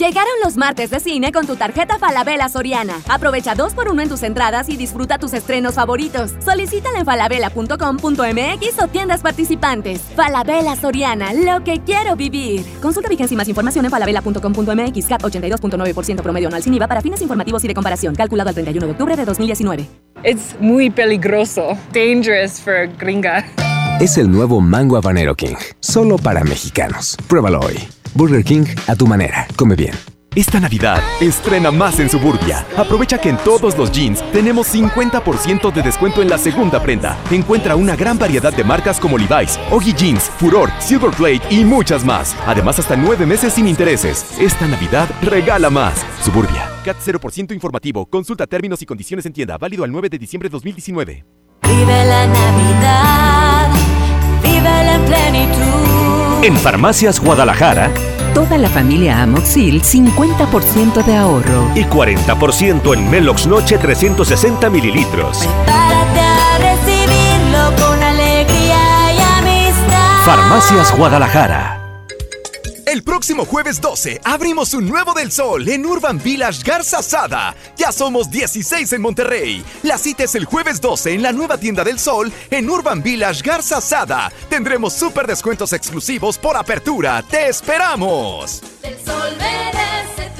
Llegaron los martes de cine con tu tarjeta Falabella Soriana. Aprovecha dos por uno en tus entradas y disfruta tus estrenos favoritos. Solicítala en falabella.com.mx o tiendas participantes. Falabella Soriana, lo que quiero vivir. Consulta vigencia y más información en falabella.com.mx. CAT 82.9% promedio anual sin IVA para fines informativos y de comparación. Calculado el 31 de octubre de 2019. Es muy peligroso. Dangerous for gringa. Es el nuevo Mango Habanero King, solo para mexicanos. Pruébalo hoy. Burger King a tu manera. Come bien. Esta Navidad, estrena más en Suburbia. Aprovecha que en todos los jeans tenemos 50% de descuento en la segunda prenda. Encuentra una gran variedad de marcas como Levi's, Oggy Jeans, Furor, Silver Plate y muchas más. Además, hasta nueve meses sin intereses. Esta Navidad, regala más. Suburbia. CAT 0% informativo. Consulta términos y condiciones en tienda. Válido al 9 de diciembre de 2019. Vive la Navidad, vive en plenitud. En Farmacias Guadalajara, Toda la familia Amoxil 50% de ahorro. y 40% en Melox Noche 360 mililitros. Párate a recibirlo con alegría y amistad. Farmacias Guadalajara. El próximo jueves 12 abrimos un nuevo del sol en Urban Village Garza Sada. Ya somos 16 en Monterrey. La cita es el jueves 12 en la nueva tienda del sol en Urban Village Garza Sada. Tendremos súper descuentos exclusivos por apertura. ¡Te esperamos! El sol merece.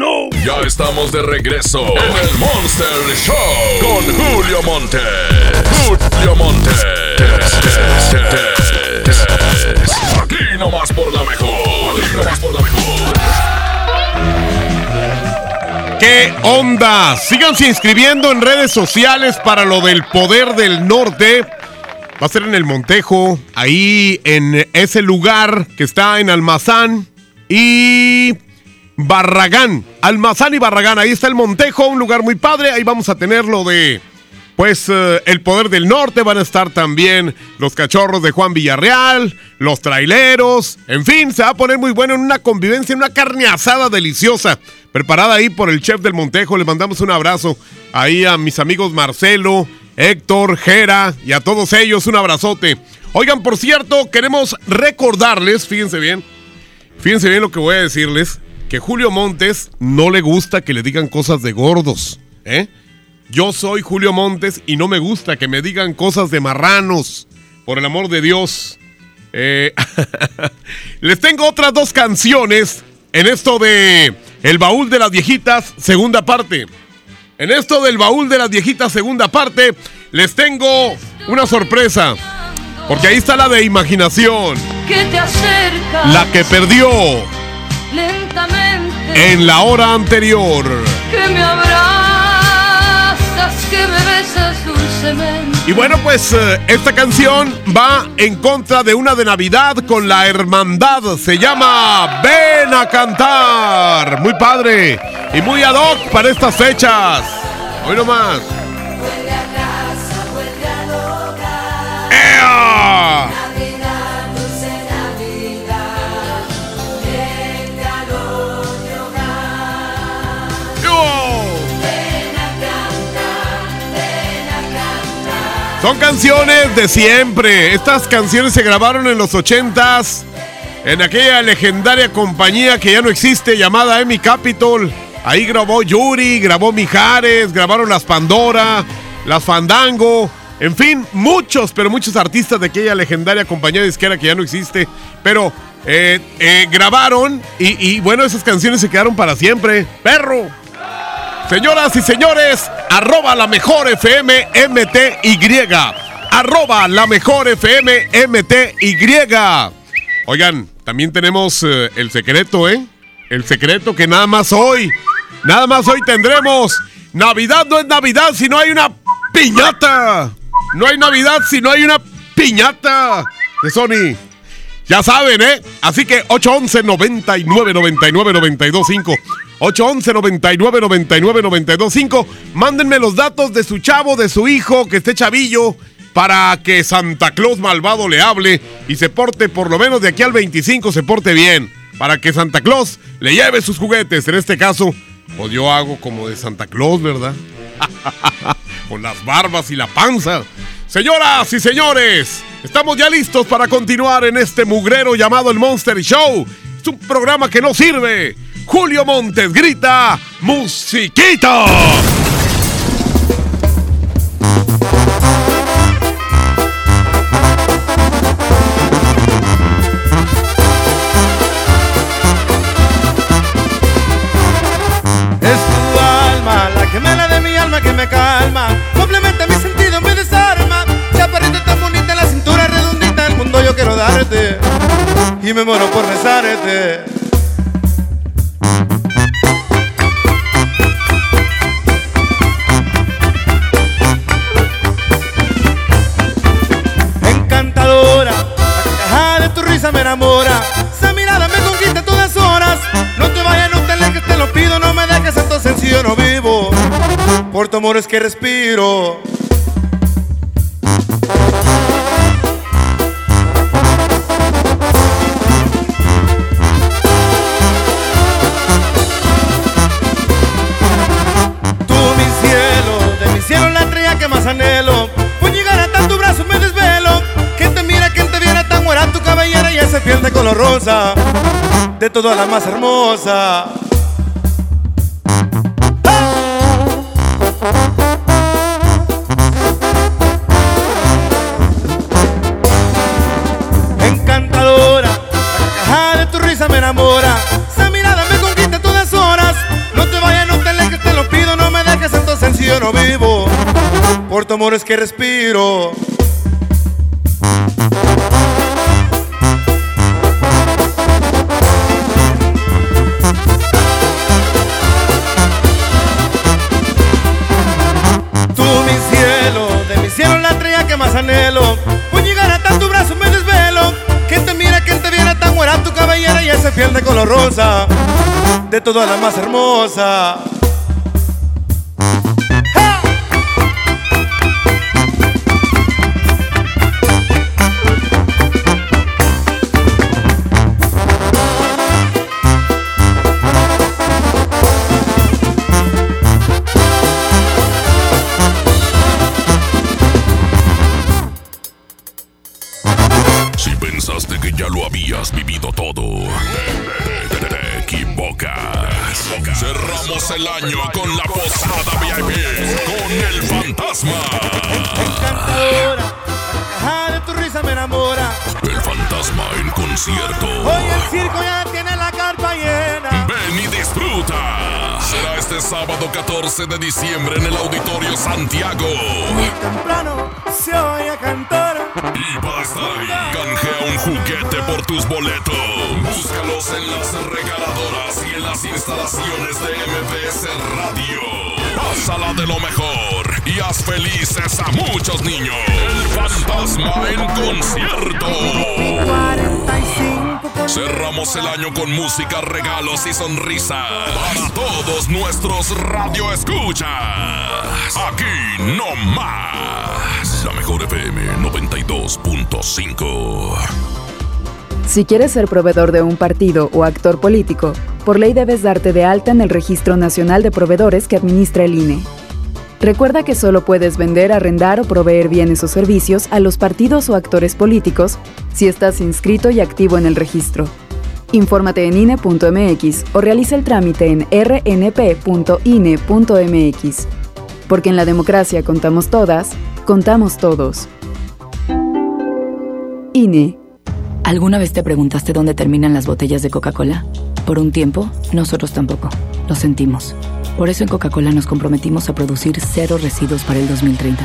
No! Ya estamos de regreso en el Monster Show con Julio Monte. Julio Monte. Aquí nomás por la mejor. Aquí nomás por la mejor. ¿Qué onda? Síganse inscribiendo en redes sociales para lo del poder del norte. Va a ser en el Montejo, ahí en ese lugar que está en Almazán y Barragán. Almazán y Barragán, ahí está el Montejo, un lugar muy padre. Ahí vamos a tener lo de, pues, eh, el poder del norte. Van a estar también los cachorros de Juan Villarreal, los traileros. En fin, se va a poner muy bueno en una convivencia, en una carne asada deliciosa. Preparada ahí por el chef del Montejo. Les mandamos un abrazo ahí a mis amigos Marcelo, Héctor, Jera y a todos ellos un abrazote. Oigan, por cierto, queremos recordarles, fíjense bien, fíjense bien lo que voy a decirles, que Julio Montes no le gusta que le digan cosas de gordos, ¿eh? Yo soy Julio Montes y no me gusta que me digan cosas de marranos, por el amor de Dios. Eh, les tengo otras dos canciones en esto de El baúl de las viejitas, segunda parte. En esto del baúl de las viejitas, segunda parte, les tengo una sorpresa. Porque ahí está la de imaginación. Que te acercas La que perdió lentamente. en la hora anterior. Que me abrazas, que me besas dulcemente. Y bueno, pues eh, esta canción va en contra de una de Navidad con la hermandad. Se llama Ven a cantar. Muy padre y muy ad hoc para estas fechas. Hoy nomás. Son canciones de siempre. Estas canciones se grabaron en los ochentas en aquella legendaria compañía que ya no existe llamada Emi Capitol. Ahí grabó Yuri, grabó Mijares, grabaron las Pandora, las Fandango. En fin, muchos, pero muchos artistas de aquella legendaria compañía disquera que ya no existe. Pero eh, eh, grabaron y, y bueno, esas canciones se quedaron para siempre. ¡Perro! Señoras y señores, arroba la mejor FM MTY. Arroba la mejor FM MTY. Oigan, también tenemos eh, el secreto, ¿eh? El secreto que nada más hoy, nada más hoy tendremos. Navidad no es Navidad si no hay una piñata. No hay Navidad si no hay una piñata de Sony. Ya saben, ¿eh? Así que 811 99 99 925 811 99 99 925 Mándenme los datos de su chavo, de su hijo, que esté chavillo, para que Santa Claus malvado le hable y se porte, por lo menos de aquí al 25, se porte bien. Para que Santa Claus le lleve sus juguetes. En este caso, pues yo hago como de Santa Claus, ¿verdad? Con las barbas y la panza. Señoras y señores, estamos ya listos para continuar en este mugrero llamado el Monster Show. Es un programa que no sirve. Julio Montes grita, musiquita. Más hermosa. Encantadora, la carcajada de tu risa me enamora. Esa mirada me conquista a todas horas. No te vayas, no te alejes, te lo pido, no me dejes, entonces si yo no vivo. Por tu amor es que respiro. De todas la más hermosa. Regalos y sonrisas para todos nuestros radioescuchas. Aquí no más. La mejor FM 92.5. Si quieres ser proveedor de un partido o actor político, por ley debes darte de alta en el Registro Nacional de Proveedores que administra el INE. Recuerda que solo puedes vender, arrendar o proveer bienes o servicios a los partidos o actores políticos si estás inscrito y activo en el registro. Infórmate en INE.mx o realiza el trámite en rnp.ine.mx. Porque en la democracia contamos todas, contamos todos. INE. ¿Alguna vez te preguntaste dónde terminan las botellas de Coca-Cola? Por un tiempo, nosotros tampoco. Lo sentimos. Por eso en Coca-Cola nos comprometimos a producir cero residuos para el 2030.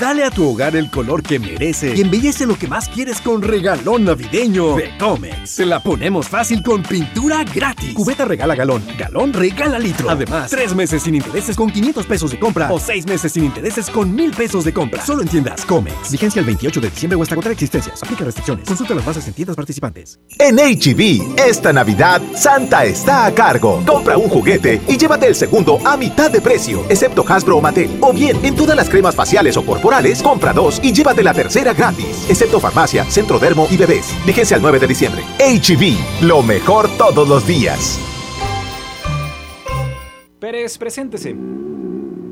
Dale a tu hogar el color que merece y embellece lo que más quieres con regalón navideño de Comex. Te la ponemos fácil con pintura gratis. Cubeta regala galón, galón regala litro. Además, tres meses sin intereses con 500 pesos de compra o seis meses sin intereses con 1000 pesos de compra. Solo en tiendas Comex. Vigencia el 28 de diciembre o hasta agotar existencias. Aplica restricciones. Consulta las bases en tiendas participantes. En HB, esta Navidad, Santa está a cargo. Compra un juguete y llévate el segundo a mitad de precio, excepto Hasbro o Mattel. O bien, en todas las cremas faciales o corporales, compra dos y llévate la tercera gratis, excepto farmacia, centro dermo y bebés. Vigencia el 9 de diciembre. HB, lo mejor todos los días. Pérez, preséntese.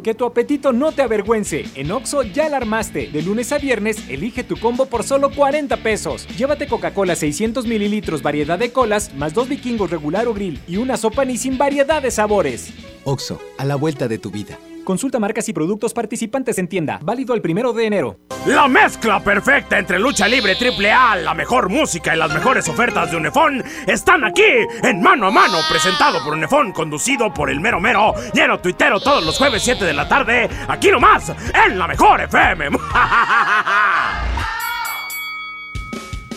Que tu apetito no te avergüence. En Oxo ya la armaste. De lunes a viernes, elige tu combo por solo 40 pesos. Llévate Coca-Cola 600 mililitros, variedad de colas, más dos vikingos regular o grill y una sopa ni sin variedad de sabores. Oxo, a la vuelta de tu vida. Consulta marcas y productos participantes en tienda. Válido el primero de enero. La mezcla perfecta entre lucha libre triple A, la mejor música y las mejores ofertas de Unefón están aquí en Mano a Mano, presentado por Unefón, conducido por el mero mero, lleno tuitero todos los jueves 7 de la tarde, aquí nomás, en la mejor FM.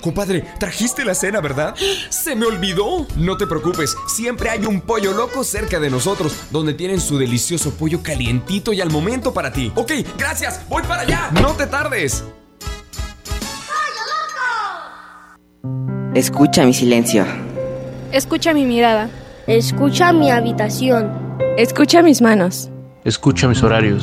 Compadre, trajiste la cena, ¿verdad? Se me olvidó. No te preocupes, siempre hay un pollo loco cerca de nosotros, donde tienen su delicioso pollo calientito y al momento para ti. Ok, gracias, voy para allá. No te tardes. Escucha mi silencio. Escucha mi mirada. Escucha mi habitación. Escucha mis manos. Escucha mis horarios.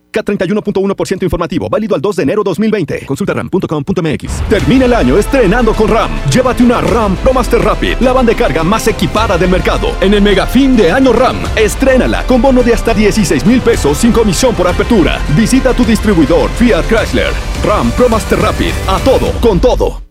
K31.1% informativo, válido al 2 de enero 2020. Consulta ram.com.mx. Termina el año estrenando con RAM. Llévate una RAM Pro Master Rapid, la banda de carga más equipada del mercado. En el mega fin de año RAM, estrénala con bono de hasta 16 mil pesos sin comisión por apertura. Visita tu distribuidor Fiat Chrysler. RAM Pro Master Rapid, a todo, con todo.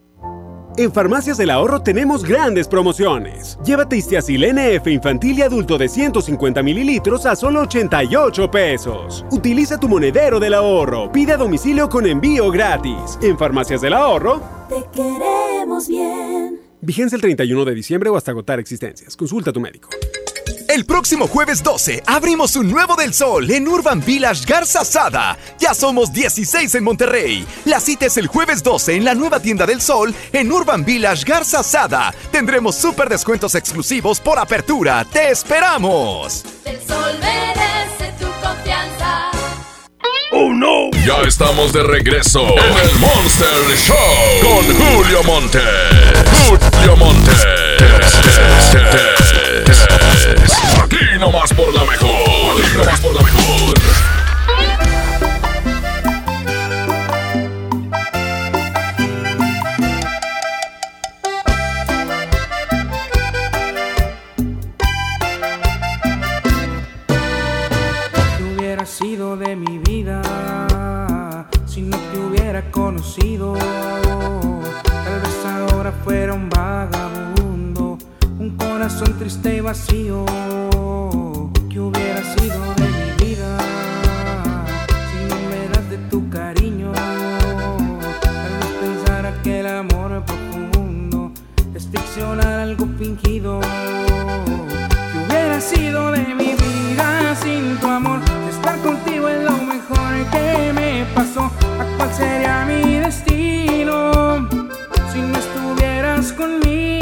En Farmacias del Ahorro tenemos grandes promociones. Llévate Istiazil NF infantil y adulto de 150 mililitros a solo 88 pesos. Utiliza tu monedero del ahorro. Pide a domicilio con envío gratis. En Farmacias del Ahorro. Te queremos bien. Vigencia el 31 de diciembre o hasta agotar existencias. Consulta a tu médico. El próximo jueves 12 abrimos un nuevo del sol en Urban Village Garza Sada. Ya somos 16 en Monterrey. La cita es el jueves 12 en la nueva tienda del sol en Urban Village Garza Sada. Tendremos súper descuentos exclusivos por apertura. ¡Te esperamos! El sol merece tu confianza. ¡Oh, no! Ya estamos de regreso en el Monster Show con Julio Monte. Julio Monte. Aquí nomás por la mejor. Aquí nomás por la mejor. ¿Qué hubiera sido de mi vida si no te hubiera conocido? Tal vez ahora fuera un corazón triste y vacío. ¿Qué hubiera sido de mi vida si no me das de tu cariño? Tal vez pensara que el amor profundo es ficcionar algo fingido. ¿Qué hubiera sido de mi vida sin tu amor? Estar contigo es lo mejor que me pasó. ¿A cuál sería mi destino si no estuvieras conmigo?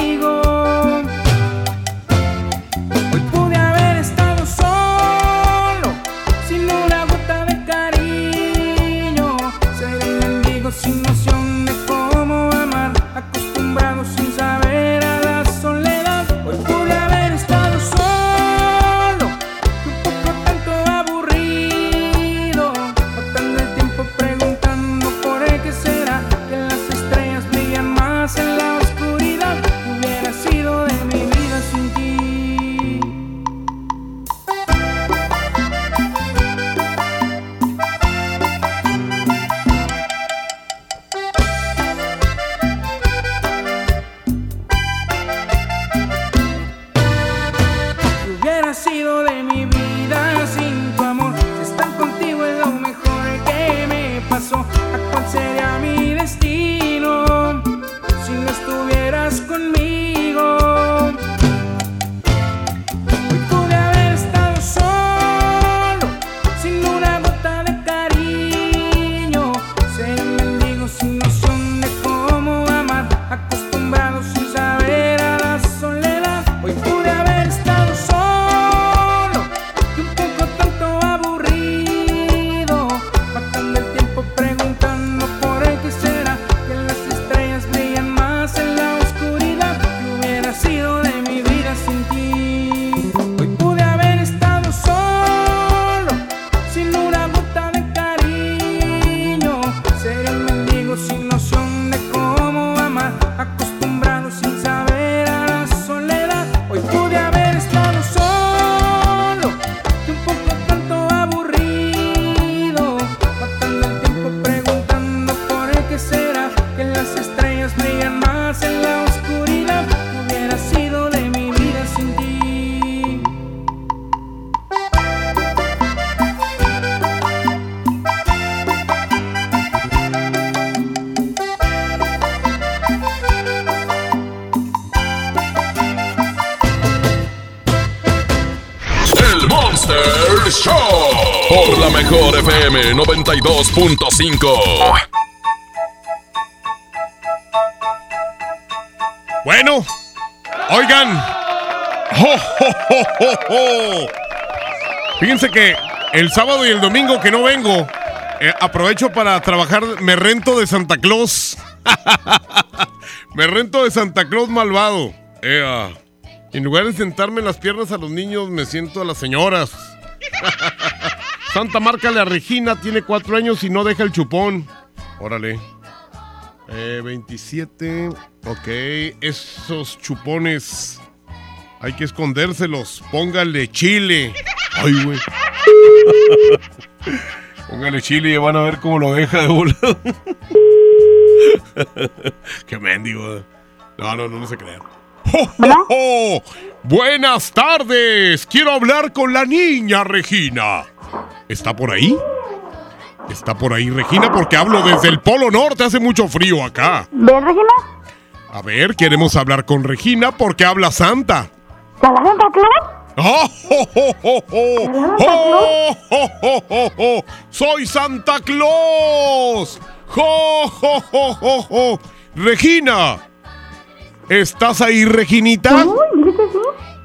92.5. Bueno, oigan. Fíjense que el sábado y el domingo que no vengo, eh, aprovecho para trabajar, me rento de Santa Claus. me rento de Santa Claus malvado. Ea. En lugar de sentarme en las piernas a los niños, me siento a las señoras. Santa márcale a Regina, tiene cuatro años y no deja el chupón. Órale. Eh, 27. Ok, esos chupones hay que escondérselos. Póngale chile. Ay, güey. Póngale chile y van a ver cómo lo deja de volado. Qué mendigo. No, no, no, no se crean. ¡Jo, jo, jo! Buenas tardes. Quiero hablar con la niña Regina. ¿Está por ahí? ¿Está por ahí Regina? Porque hablo desde el Polo Norte. Hace mucho frío acá. ¿Ven, Regina? A ver, queremos hablar con Regina porque habla Santa. ¿De la Santa Claus? ¡Oh, oh, oh, oh, oh! ¡Oh, oh, oh, oh! ¡Soy Santa Claus! ¡Jo, jo, jo, jo, jo! Regina, ¿estás ahí, Reginita?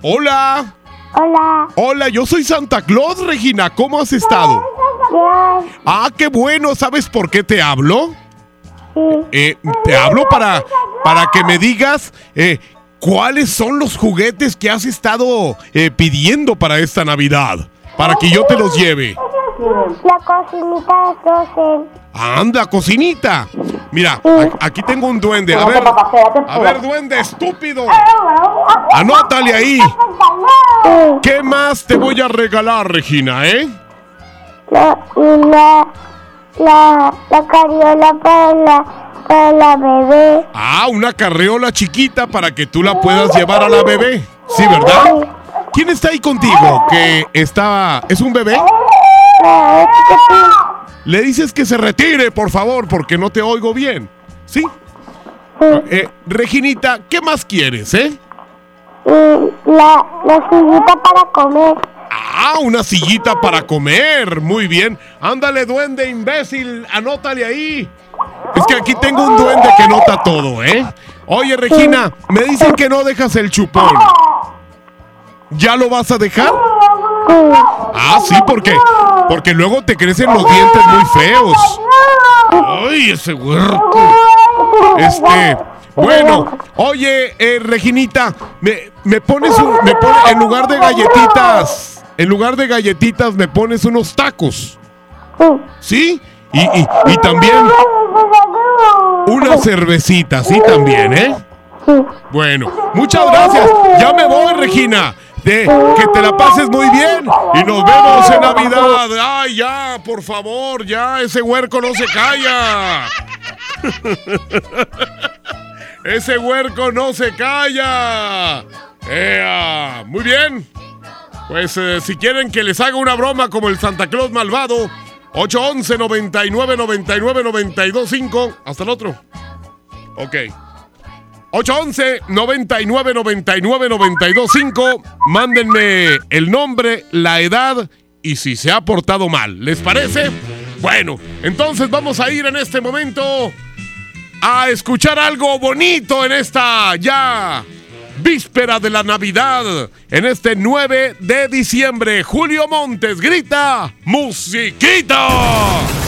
Hola. Hola. Hola, yo soy Santa Claus, Regina. ¿Cómo has estado? Ah, qué bueno. ¿Sabes por qué te hablo? Eh, te hablo para, para que me digas eh, cuáles son los juguetes que has estado eh, pidiendo para esta Navidad. Para que yo te los lleve. La cocinita de Frozen. Anda, cocinita. Mira, aquí tengo un duende. A ver, a ver, duende, estúpido. Anótale ahí. ¿Qué más te voy a regalar, Regina, eh? La, la, la, la cariola para la, para la bebé. Ah, una carreola chiquita para que tú la puedas llevar a la bebé. Sí, ¿verdad? ¿Quién está ahí contigo? Que está... ¿Es un bebé? Le dices que se retire, por favor, porque no te oigo bien. ¿Sí? Eh, Reginita, ¿qué más quieres, eh? La, la sillita para comer. Ah, una sillita para comer. Muy bien. Ándale, duende imbécil. Anótale ahí. Es que aquí tengo un duende que nota todo, ¿eh? Oye, Regina, me dicen que no dejas el chupón. ¿Ya lo vas a dejar? Ah, sí, porque porque luego te crecen los dientes muy feos. Ay, ese huerco. Este, bueno, oye, eh, Reginita, me, me pones un, me pone- en lugar de galletitas, en lugar de galletitas me pones unos tacos. ¿Sí? Y, y, y también una cervecita, sí también, ¿eh? Bueno, muchas gracias. Ya me voy, Regina. De, que te la pases muy bien y nos vemos en Navidad. Ay, ya, por favor, ya, ese huerco no se calla. ese huerco no se calla. ¡Ea! Muy bien. Pues eh, si quieren que les haga una broma como el Santa Claus malvado, 811 99 99 92 5. Hasta el otro. Ok. 811 99 99 92 5. Mándenme el nombre, la edad y si se ha portado mal. ¿Les parece? Bueno, entonces vamos a ir en este momento a escuchar algo bonito en esta ya víspera de la Navidad. En este 9 de diciembre, Julio Montes grita ¡Musiquita!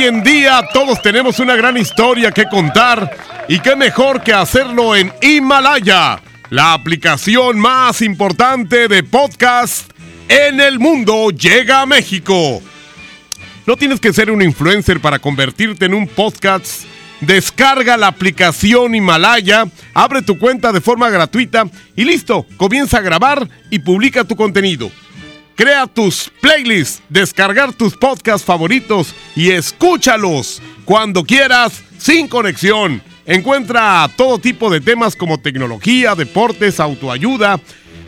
Hoy en día todos tenemos una gran historia que contar y qué mejor que hacerlo en Himalaya, la aplicación más importante de podcast en el mundo llega a México. No tienes que ser un influencer para convertirte en un podcast. Descarga la aplicación Himalaya, abre tu cuenta de forma gratuita y listo, comienza a grabar y publica tu contenido. Crea tus playlists, descargar tus podcasts favoritos y escúchalos cuando quieras sin conexión. Encuentra todo tipo de temas como tecnología, deportes, autoayuda,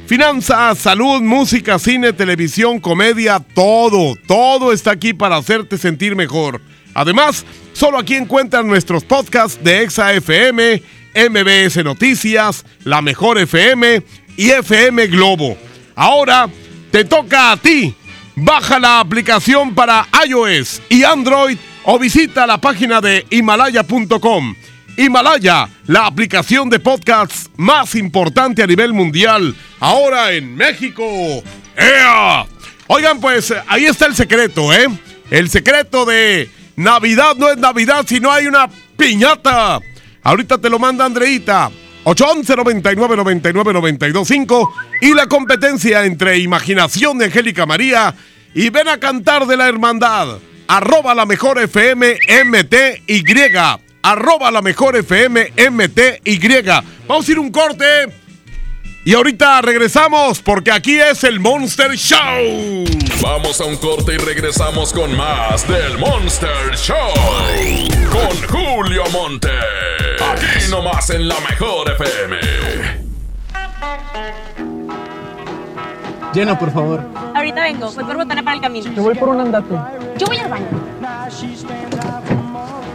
finanzas, salud, música, cine, televisión, comedia, todo, todo está aquí para hacerte sentir mejor. Además, solo aquí encuentran nuestros podcasts de Exa FM, MBS Noticias, La Mejor FM y FM Globo. Ahora te toca a ti. Baja la aplicación para iOS y Android o visita la página de himalaya.com. Himalaya, la aplicación de podcasts más importante a nivel mundial, ahora en México. ¡Ea! Oigan, pues ahí está el secreto, ¿eh? El secreto de Navidad no es Navidad si no hay una piñata. Ahorita te lo manda Andreita. 811 99 99 925 y la competencia entre Imaginación de Angélica María y Ven a Cantar de la Hermandad. Arroba la mejor FM MTY. Arroba la mejor FM MTY. Vamos a ir un corte. Y ahorita regresamos porque aquí es el Monster Show. Vamos a un corte y regresamos con más del Monster Show. Con Julio Monte. Aquí nomás en la mejor FM. Llena, por favor. Ahorita vengo, voy por botana para el camino. Te voy por un andate. Yo voy al baño.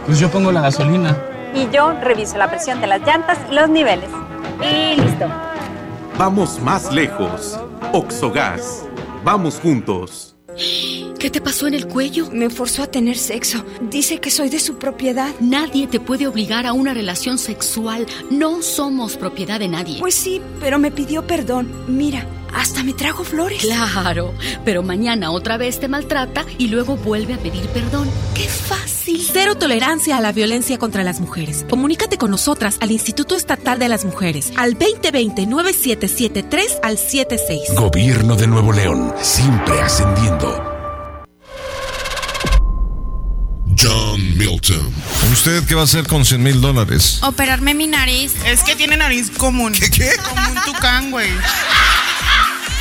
Pues yo pongo la gasolina. Y yo reviso la presión de las llantas y los niveles. Y listo. Vamos más lejos. Oxogas. Vamos juntos. ¿Qué te pasó en el cuello? Me forzó a tener sexo. Dice que soy de su propiedad. Nadie te puede obligar a una relación sexual. No somos propiedad de nadie. Pues sí, pero me pidió perdón. Mira, hasta me trajo flores. Claro, pero mañana otra vez te maltrata y luego vuelve a pedir perdón. ¡Qué fácil! Cero tolerancia a la violencia contra las mujeres. Comunícate con nosotras al Instituto Estatal de las Mujeres al 2020-9773 al 76. Gobierno de Nuevo León, siempre ascendiendo. John Milton. ¿Usted qué va a hacer con 100 mil dólares? Operarme mi nariz. Es que tiene nariz común. ¿Qué, qué? Como un tucán, güey.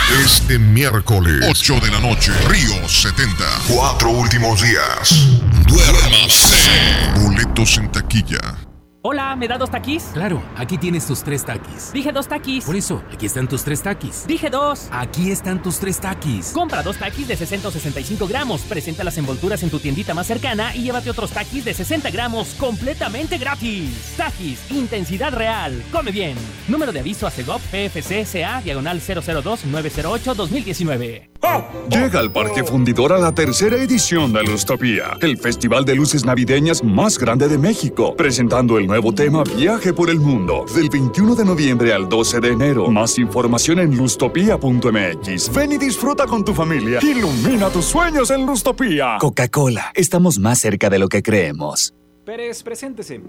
Este miércoles, 8 de la noche, Río 70. Cuatro últimos días. Duérmase. Boletos en taquilla. Hola, ¿me da dos taquis? Claro, aquí tienes tus tres taquis. Dije dos taquis. Por eso, aquí están tus tres taquis. Dije dos. Aquí están tus tres taquis. Compra dos taquis de 60 o 65 gramos. Presenta las envolturas en tu tiendita más cercana y llévate otros taquis de 60 gramos completamente gratis. Taquis, intensidad real. Come bien. Número de aviso a CEGOP PFC CA diagonal 002-908-2019. Llega al Parque Fundidora la tercera edición de Lustopía, el festival de luces navideñas más grande de México, presentando el nuevo tema Viaje por el Mundo, del 21 de noviembre al 12 de enero. Más información en lustopía.mx. Ven y disfruta con tu familia. Ilumina tus sueños en Lustopía. Coca-Cola, estamos más cerca de lo que creemos. Pérez, preséntese.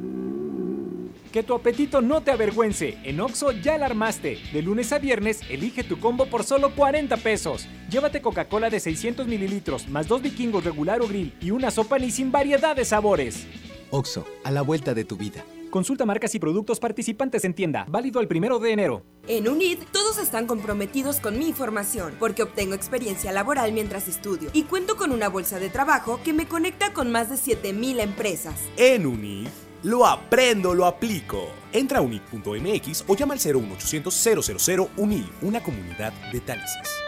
Que tu apetito no te avergüence. En Oxo ya la armaste. De lunes a viernes, elige tu combo por solo 40 pesos. Llévate Coca-Cola de 600 mililitros, más dos vikingos regular o grill y una sopa ni sin variedad de sabores. Oxo, a la vuelta de tu vida. Consulta marcas y productos participantes en tienda. Válido el primero de enero. En UNID, todos están comprometidos con mi formación, porque obtengo experiencia laboral mientras estudio y cuento con una bolsa de trabajo que me conecta con más de 7000 empresas. En UNID, lo aprendo, lo aplico. Entra a unid.mx o llama al 01800 000 UNID, una comunidad de talentos.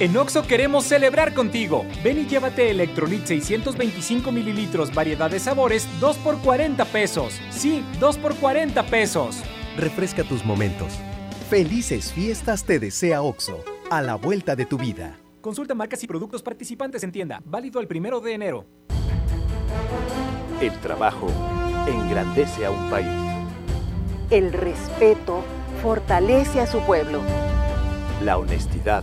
En Oxo queremos celebrar contigo. Ven y llévate Electrolit 625 mililitros, variedad de sabores, 2 por 40 pesos. Sí, 2 por 40 pesos. Refresca tus momentos. Felices fiestas te desea OXO, a la vuelta de tu vida. Consulta marcas y productos participantes en tienda. Válido el primero de enero. El trabajo engrandece a un país. El respeto fortalece a su pueblo. La honestidad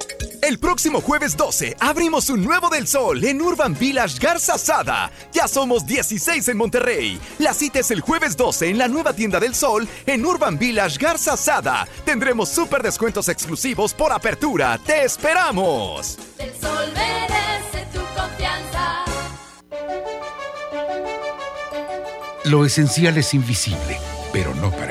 El próximo jueves 12 abrimos un nuevo del sol en Urban Village Garza Sada. Ya somos 16 en Monterrey. La cita es el jueves 12 en la nueva tienda del sol en Urban Village Garza Sada. Tendremos súper descuentos exclusivos por apertura. ¡Te esperamos! El sol merece tu confianza. Lo esencial es invisible, pero no para.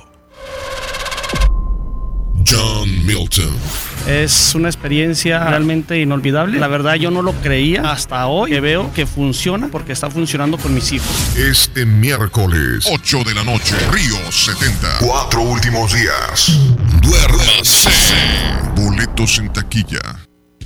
John Milton. Es una experiencia realmente inolvidable. La verdad yo no lo creía hasta hoy que veo que funciona porque está funcionando con mis hijos. Este miércoles, 8 de la noche, Río 70. Cuatro últimos días. Duérmase. Boletos en taquilla.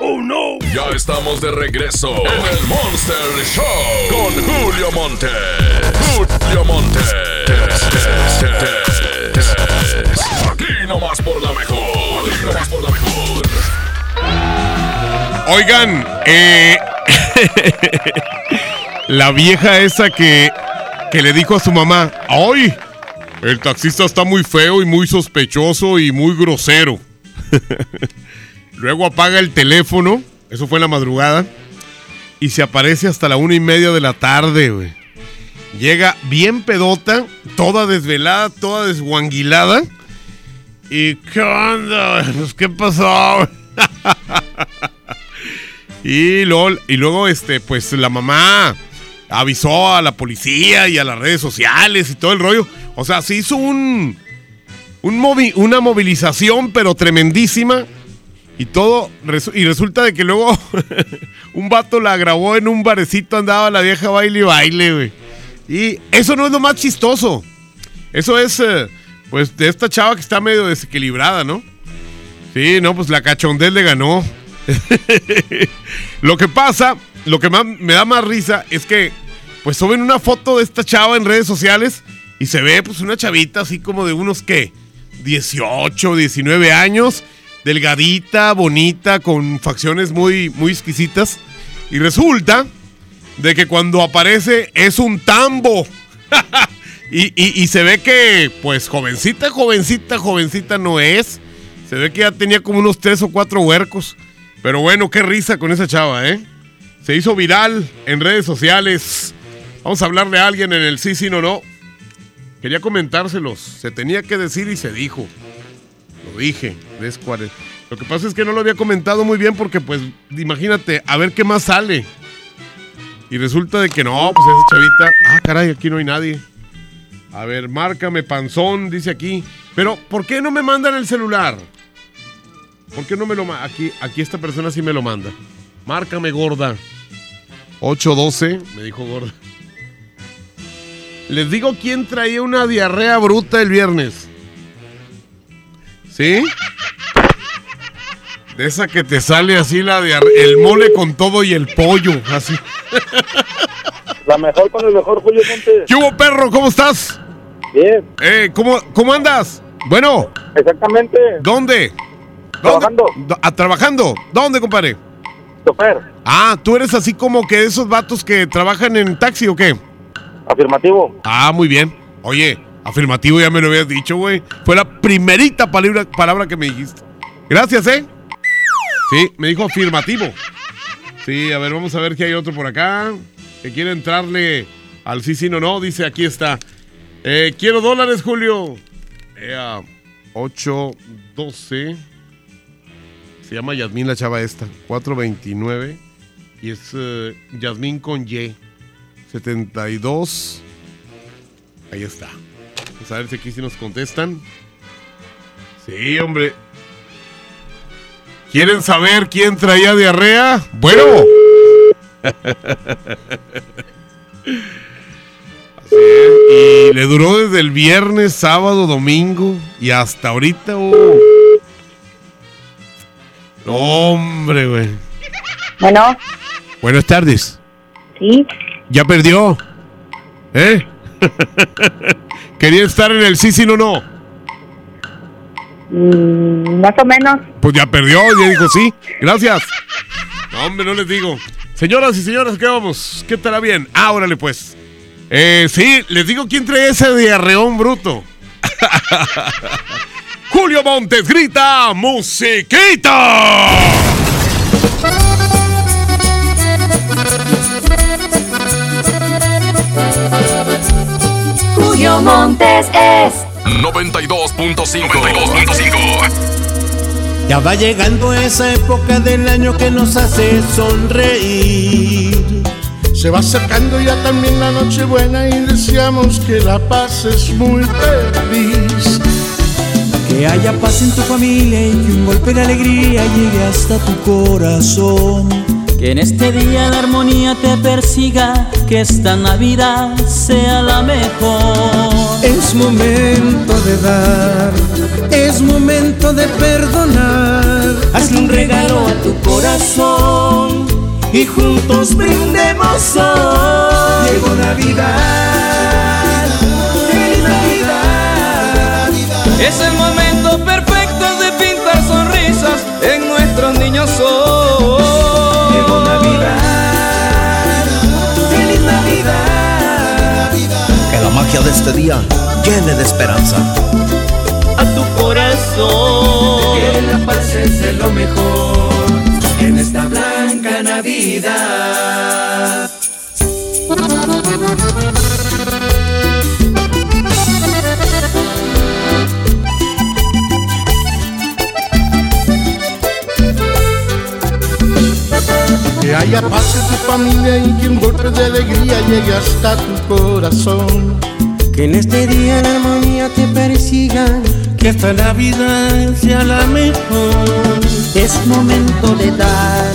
¡Oh, no! Ya estamos de regreso en el Monster Show con Julio Monte. Julio Monte. Aquí nomás por la mejor. Aquí nomás por la mejor. Oigan, eh, la vieja esa que, que le dijo a su mamá, ¡ay! El taxista está muy feo y muy sospechoso y muy grosero. Luego apaga el teléfono, eso fue en la madrugada, y se aparece hasta la una y media de la tarde, güey. Llega bien pedota, toda desvelada, toda desguanguilada, ¿Y qué onda? Pues, ¿Qué pasó? y luego, y luego, este, pues la mamá avisó a la policía y a las redes sociales y todo el rollo. O sea, se hizo un, un movi- una movilización, pero tremendísima. Y todo, y resulta de que luego un vato la grabó en un barecito, andaba la vieja baile y baile, güey. Y eso no es lo más chistoso. Eso es, eh, pues, de esta chava que está medio desequilibrada, ¿no? Sí, no, pues la cachondez le ganó. lo que pasa, lo que más me da más risa es que, pues, suben una foto de esta chava en redes sociales y se ve, pues, una chavita así como de unos, ¿qué? 18, 19 años, delgadita, bonita, con facciones muy, muy exquisitas. Y resulta de que cuando aparece es un tambo. y, y- se ve que, pues, jovencita, jovencita, jovencita no es. Se ve que ya tenía como unos tres o cuatro huercos. Pero bueno, qué risa con esa chava, ¿eh? Se hizo viral en redes sociales. Vamos a hablarle a alguien en el sí, sí, no, no. Quería comentárselos. Se tenía que decir y se dijo. Lo dije. ¿ves cuál es? Lo que pasa es que no lo había comentado muy bien porque, pues, imagínate, a ver qué más sale. Y resulta de que no, pues esa chavita. Ah, caray, aquí no hay nadie. A ver, márcame panzón, dice aquí. Pero, ¿por qué no me mandan el celular? ¿Por qué no me lo ma- Aquí, aquí esta persona sí me lo manda. Márcame gorda. 812, me dijo gorda. Les digo quién traía una diarrea bruta el viernes. ¿Sí? De esa que te sale así la diarrea. El mole con todo y el pollo, así. La mejor con el mejor, Julio Montes. ¿Qué hubo, perro? ¿Cómo estás? Bien. Eh, ¿cómo, ¿Cómo andas? Bueno. Exactamente. ¿Dónde? Trabajando. ¿Dónde? Ah, ¿Trabajando? ¿Dónde, compadre? Chofer. Ah, tú eres así como que esos vatos que trabajan en taxi o qué? Afirmativo. Ah, muy bien. Oye, afirmativo ya me lo habías dicho, güey. Fue la primerita palabra, palabra que me dijiste. Gracias, ¿eh? Sí, me dijo afirmativo. Sí, a ver, vamos a ver que hay otro por acá. Que quiere entrarle al sí, sí, no, no. Dice, aquí está. Eh, quiero dólares, Julio. Ea, 8, 12. Se llama Yasmín la chava esta. 429. Y es eh, Yasmín con Y. 72. Ahí está. Vamos a ver si aquí sí nos contestan. Sí, hombre. ¿Quieren saber quién traía diarrea? Bueno. Así es. Y le duró desde el viernes, sábado, domingo y hasta ahorita. oh. No, hombre, güey. Bueno, Buenas tardes. sí, ¿Ya perdió? ¿Eh? Quería estar en el sí, sí, no, no. mm, más o menos. Pues ya perdió, ya dijo sí. Gracias. No, hombre, no les digo. Señoras y señores, ¿qué vamos? ¿Qué estará bien? Ah, órale, pues. Eh, sí, les digo quién trae ese diarreón bruto. Julio Montes grita musiquita. 92.5. Ya va llegando esa época del año que nos hace sonreír. Se va acercando ya también la noche buena y deseamos que la pases muy feliz. Que haya paz en tu familia y que un golpe de alegría llegue hasta tu corazón. Que en este día la armonía te persiga, que esta Navidad sea la mejor. Es momento de dar, es momento de perdonar. Hazle un regalo a tu corazón y juntos brindemos hoy. Llegó Navidad, feliz Navidad. Es el momento perfecto de pintar sonrisas en nuestros niños hoy. La magia de este día llene de esperanza. A tu corazón. Que la paz es de lo mejor en esta blanca Navidad. Haya paz en tu familia y que un golpe de alegría llegue hasta tu corazón. Que en este día la armonía te persiga, que esta Navidad sea la mejor. Es momento de dar,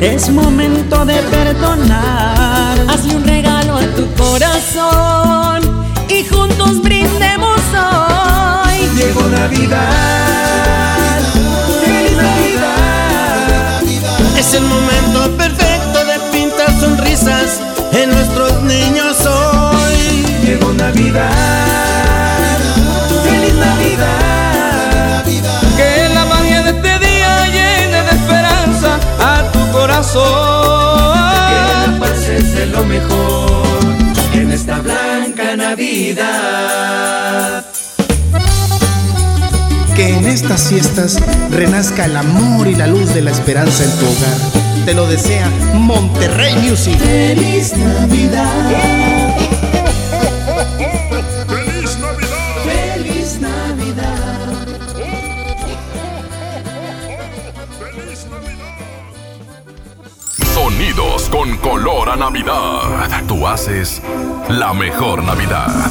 es momento de perdonar. Hazle un regalo a tu corazón y juntos brindemos hoy. Llegó Navidad, Es el momento perfecto de pintar sonrisas en nuestros niños hoy. Llegó Navidad, feliz Navidad. Que la magia de este día llene de esperanza a tu corazón. Que la paz es de lo mejor en esta blanca Navidad. Que en estas fiestas renazca el amor y la luz de la esperanza en tu hogar. Te lo desea Monterrey Music. Feliz Navidad. ¡Feliz Navidad! Feliz Navidad. ¡Feliz Navidad! Sonidos con color a Navidad. Tú haces la mejor Navidad.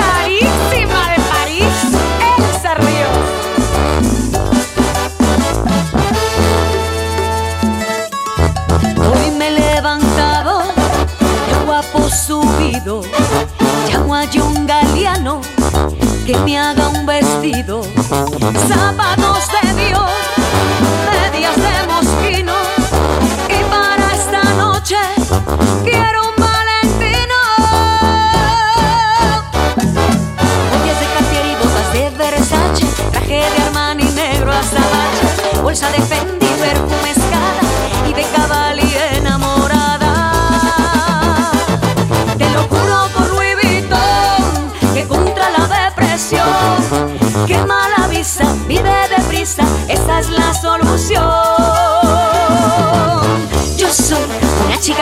a un galeano que me haga un vestido, zapatos de Dios, medias de mosquino, y para esta noche quiero un valentino. Joyas de Cartier y botas de Versace, traje de Armani negro hasta bache, bolsa de Fendi,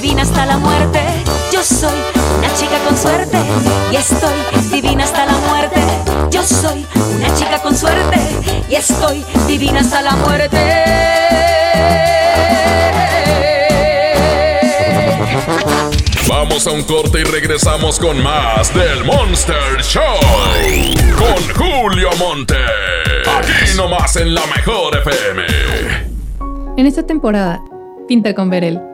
Divina hasta la muerte. Yo soy una chica con suerte y estoy divina hasta la muerte. Yo soy una chica con suerte y estoy divina hasta la muerte. Vamos a un corte y regresamos con más del Monster Show. Con Julio Monte. Aquí nomás en la mejor FM. En esta temporada, pinta con Verel.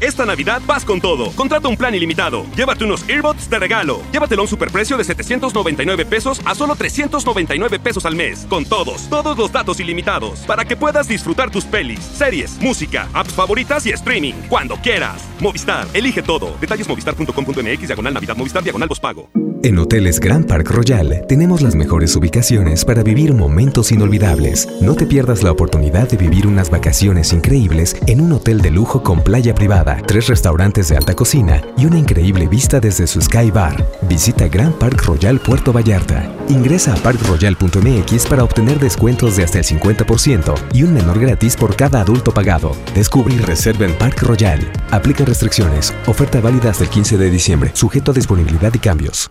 Esta Navidad vas con todo. Contrata un plan ilimitado. Llévate unos earbuds de regalo. Llévatelo a un superprecio de 799 pesos a solo 399 pesos al mes. Con todos, todos los datos ilimitados. Para que puedas disfrutar tus pelis, series, música, apps favoritas y streaming. Cuando quieras. Movistar, elige todo. Detalles movistar.com.mx, diagonal Navidad, Movistar, diagonal pago. En Hoteles Grand Park Royal tenemos las mejores ubicaciones para vivir momentos inolvidables. No te pierdas la oportunidad de vivir unas vacaciones increíbles en un hotel de lujo con playa privada, tres restaurantes de alta cocina y una increíble vista desde su Sky Bar. Visita Grand Park Royal Puerto Vallarta. Ingresa a parkroyal.mx para obtener descuentos de hasta el 50% y un menor gratis por cada adulto pagado. Descubre y reserva en Park Royal. Aplica restricciones. Oferta válida hasta el 15 de diciembre. Sujeto a disponibilidad y cambios.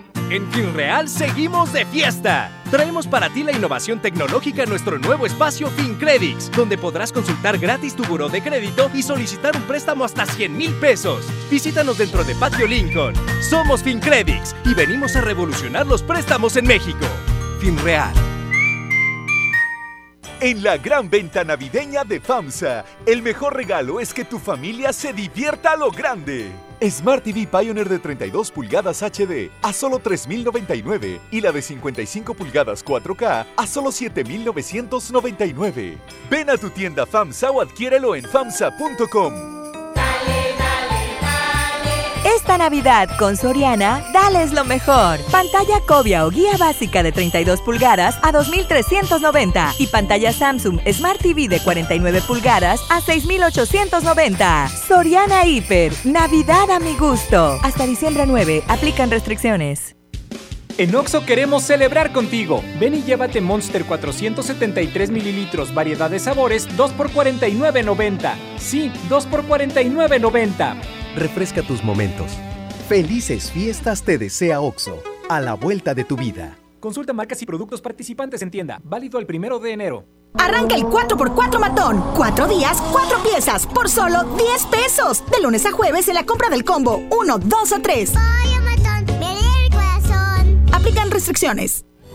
En FinReal seguimos de fiesta. Traemos para ti la innovación tecnológica en nuestro nuevo espacio FinCredits, donde podrás consultar gratis tu buró de crédito y solicitar un préstamo hasta 100 mil pesos. Visítanos dentro de Patio Lincoln. Somos FinCredits y venimos a revolucionar los préstamos en México. FinReal. En la gran venta navideña de FAMSA, el mejor regalo es que tu familia se divierta a lo grande. Smart TV Pioneer de 32 pulgadas HD a solo 3.099 y la de 55 pulgadas 4K a solo 7.999. Ven a tu tienda FAMSA o adquiérelo en FAMSA.com. Esta Navidad con Soriana, dales lo mejor. Pantalla Cobia o guía básica de 32 pulgadas a 2.390 y pantalla Samsung Smart TV de 49 pulgadas a 6.890. Soriana Hiper, Navidad a mi gusto. Hasta diciembre 9, aplican restricciones. En Oxo queremos celebrar contigo. Ven y llévate Monster 473 mililitros, variedad de sabores, 2 por 49.90. Sí, 2 por 49.90. Refresca tus momentos. Felices fiestas te desea OXO, a la vuelta de tu vida. Consulta marcas y productos participantes en tienda. Válido el primero de enero. Arranca el 4x4 matón. Cuatro días, cuatro piezas, por solo 10 pesos. De lunes a jueves en la compra del combo 1, 2 o 3. Restricciones.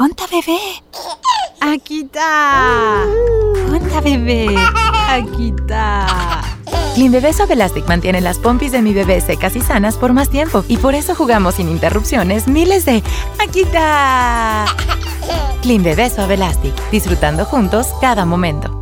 ¡Onta bebé! Aquí está. ¡Onta bebé! Aquí está. Clean Bebé Suave Elastic mantiene las pompis de mi bebé secas y sanas por más tiempo y por eso jugamos sin interrupciones miles de ¡Aquí está! Clean Bebé Suave Elastic, disfrutando juntos cada momento.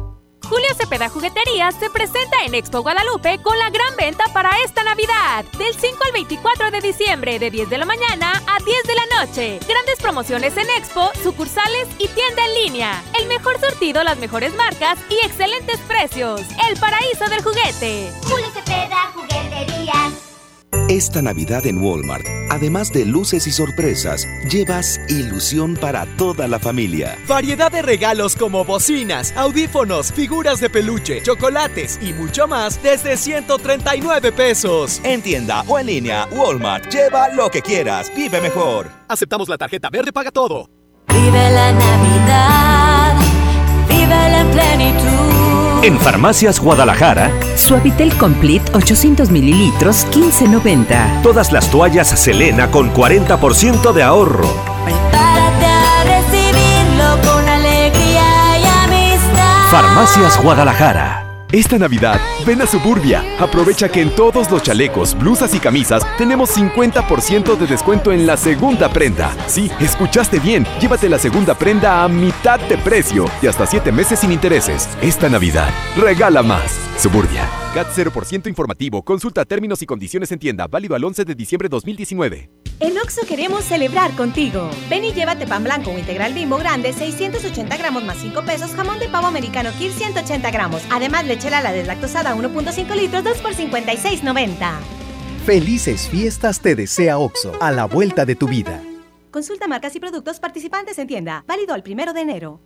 Julio Cepeda Jugueterías se presenta en Expo Guadalupe con la gran venta para esta Navidad. Del 5 al 24 de diciembre, de 10 de la mañana a 10 de la noche. Grandes promociones en Expo, sucursales y tienda en línea. El mejor surtido, las mejores marcas y excelentes precios. El paraíso del juguete. Julio Cepeda Jugueterías. Esta Navidad en Walmart, Además de luces y sorpresas, llevas ilusión para toda la familia. Variedad de regalos como bocinas, audífonos, figuras de peluche, chocolates y mucho más desde 139 pesos. En tienda o en línea, Walmart, lleva lo que quieras, vive mejor. Aceptamos la tarjeta verde, paga todo. Vive la Navidad, vive la plenitud. En Farmacias Guadalajara, Suavitel Complete 800 mililitros 15.90. todas las toallas Selena con 40% de ahorro. Prepárate a recibirlo con alegría y amistad. Farmacias Guadalajara. Esta Navidad, ven a Suburbia. Aprovecha que en todos los chalecos, blusas y camisas tenemos 50% de descuento en la segunda prenda. Sí, escuchaste bien. Llévate la segunda prenda a mitad de precio y hasta 7 meses sin intereses. Esta Navidad, regala más. Suburbia. CAT 0% informativo. Consulta términos y condiciones en tienda. Válido al 11 de diciembre 2019. En Oxo queremos celebrar contigo. Ven y llévate pan blanco o integral bimbo grande, 680 gramos más 5 pesos, jamón de pavo americano Kir 180 gramos. Además, leche Lala deslactosada 1.5 litros, 2 por 56.90. Felices fiestas te desea OXO, a la vuelta de tu vida. Consulta marcas y productos participantes en tienda. Válido al primero de enero.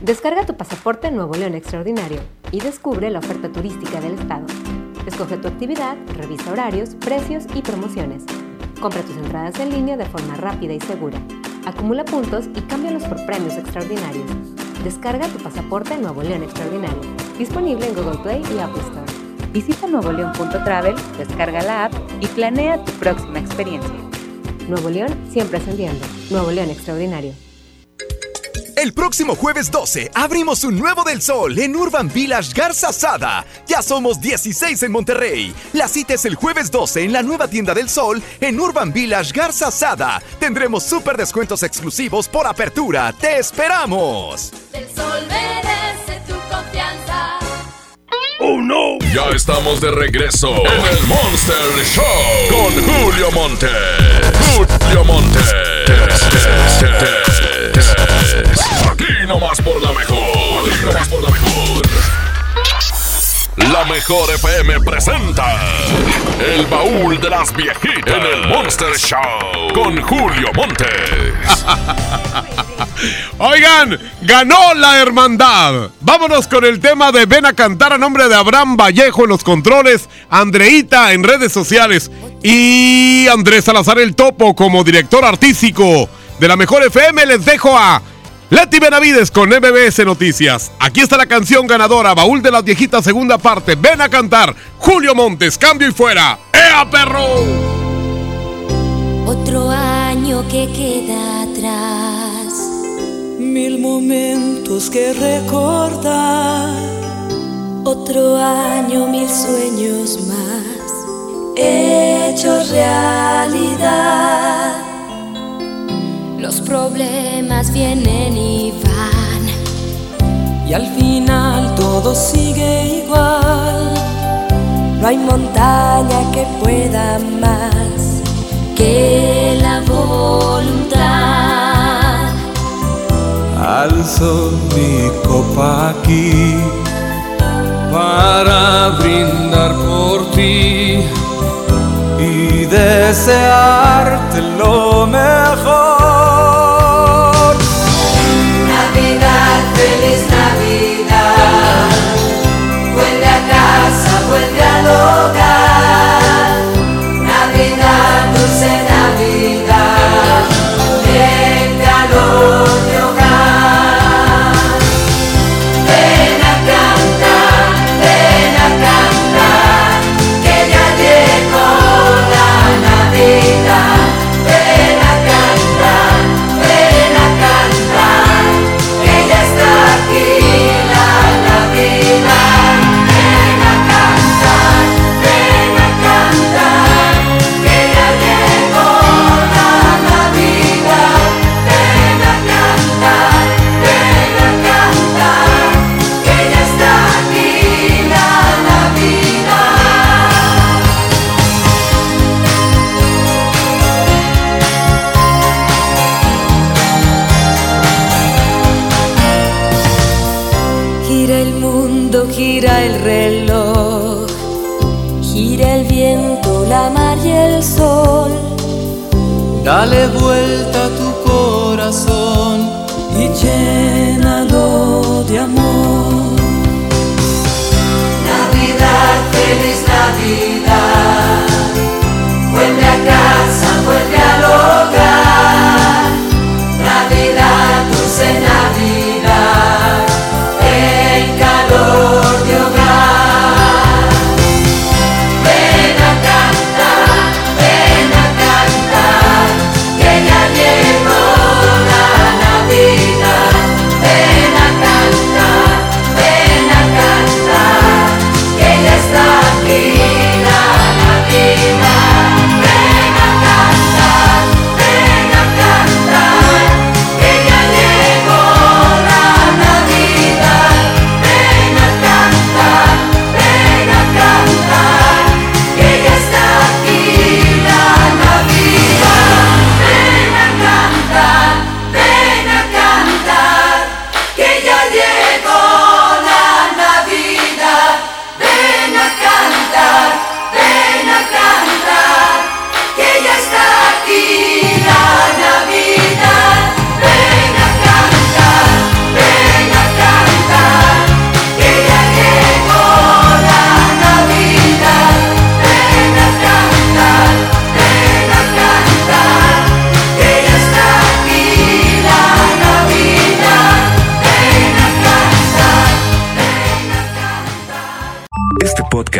Descarga tu pasaporte Nuevo León Extraordinario y descubre la oferta turística del estado. Escoge tu actividad, revisa horarios, precios y promociones. Compra tus entradas en línea de forma rápida y segura. Acumula puntos y cámbialos por premios extraordinarios. Descarga tu pasaporte Nuevo León Extraordinario. Disponible en Google Play y Apple Store. Visita nuevoleón.travel, descarga la app y planea tu próxima experiencia. Nuevo León siempre ascendiendo. Nuevo León Extraordinario. El próximo jueves 12 abrimos un nuevo del sol en Urban Village Garza Sada. Ya somos 16 en Monterrey. La cita es el jueves 12 en la nueva tienda del sol en Urban Village Garza Sada. Tendremos súper descuentos exclusivos por apertura. ¡Te esperamos! El sol merece tu confianza. ¡Oh no! Ya estamos de regreso en el Monster Show con Julio Monte. Julio Monte. Aquí nomás por la mejor. Aquí nomás por la mejor. La mejor FM presenta El baúl de las viejitas en el Monster Show con Julio Montes. Oigan, ganó la hermandad. Vámonos con el tema de Ven a cantar a nombre de Abraham Vallejo en los controles, Andreita en redes sociales y Andrés Salazar el Topo como director artístico de la mejor FM. Les dejo a Leti Benavides con MBS Noticias. Aquí está la canción ganadora, Baúl de las Viejitas, segunda parte. Ven a cantar, Julio Montes, cambio y fuera. ¡Ea, perro! Otro año que queda atrás. Mil momentos que recordar. Otro año, mil sueños más. Hechos realidad. Los problemas vienen y van. Y al final todo sigue igual. No hay montaña que pueda más que la voluntad. Alzo mi copa aquí para brindar por ti y desearte lo mejor. Navidad, dulce Navidad. El calor Allez-vous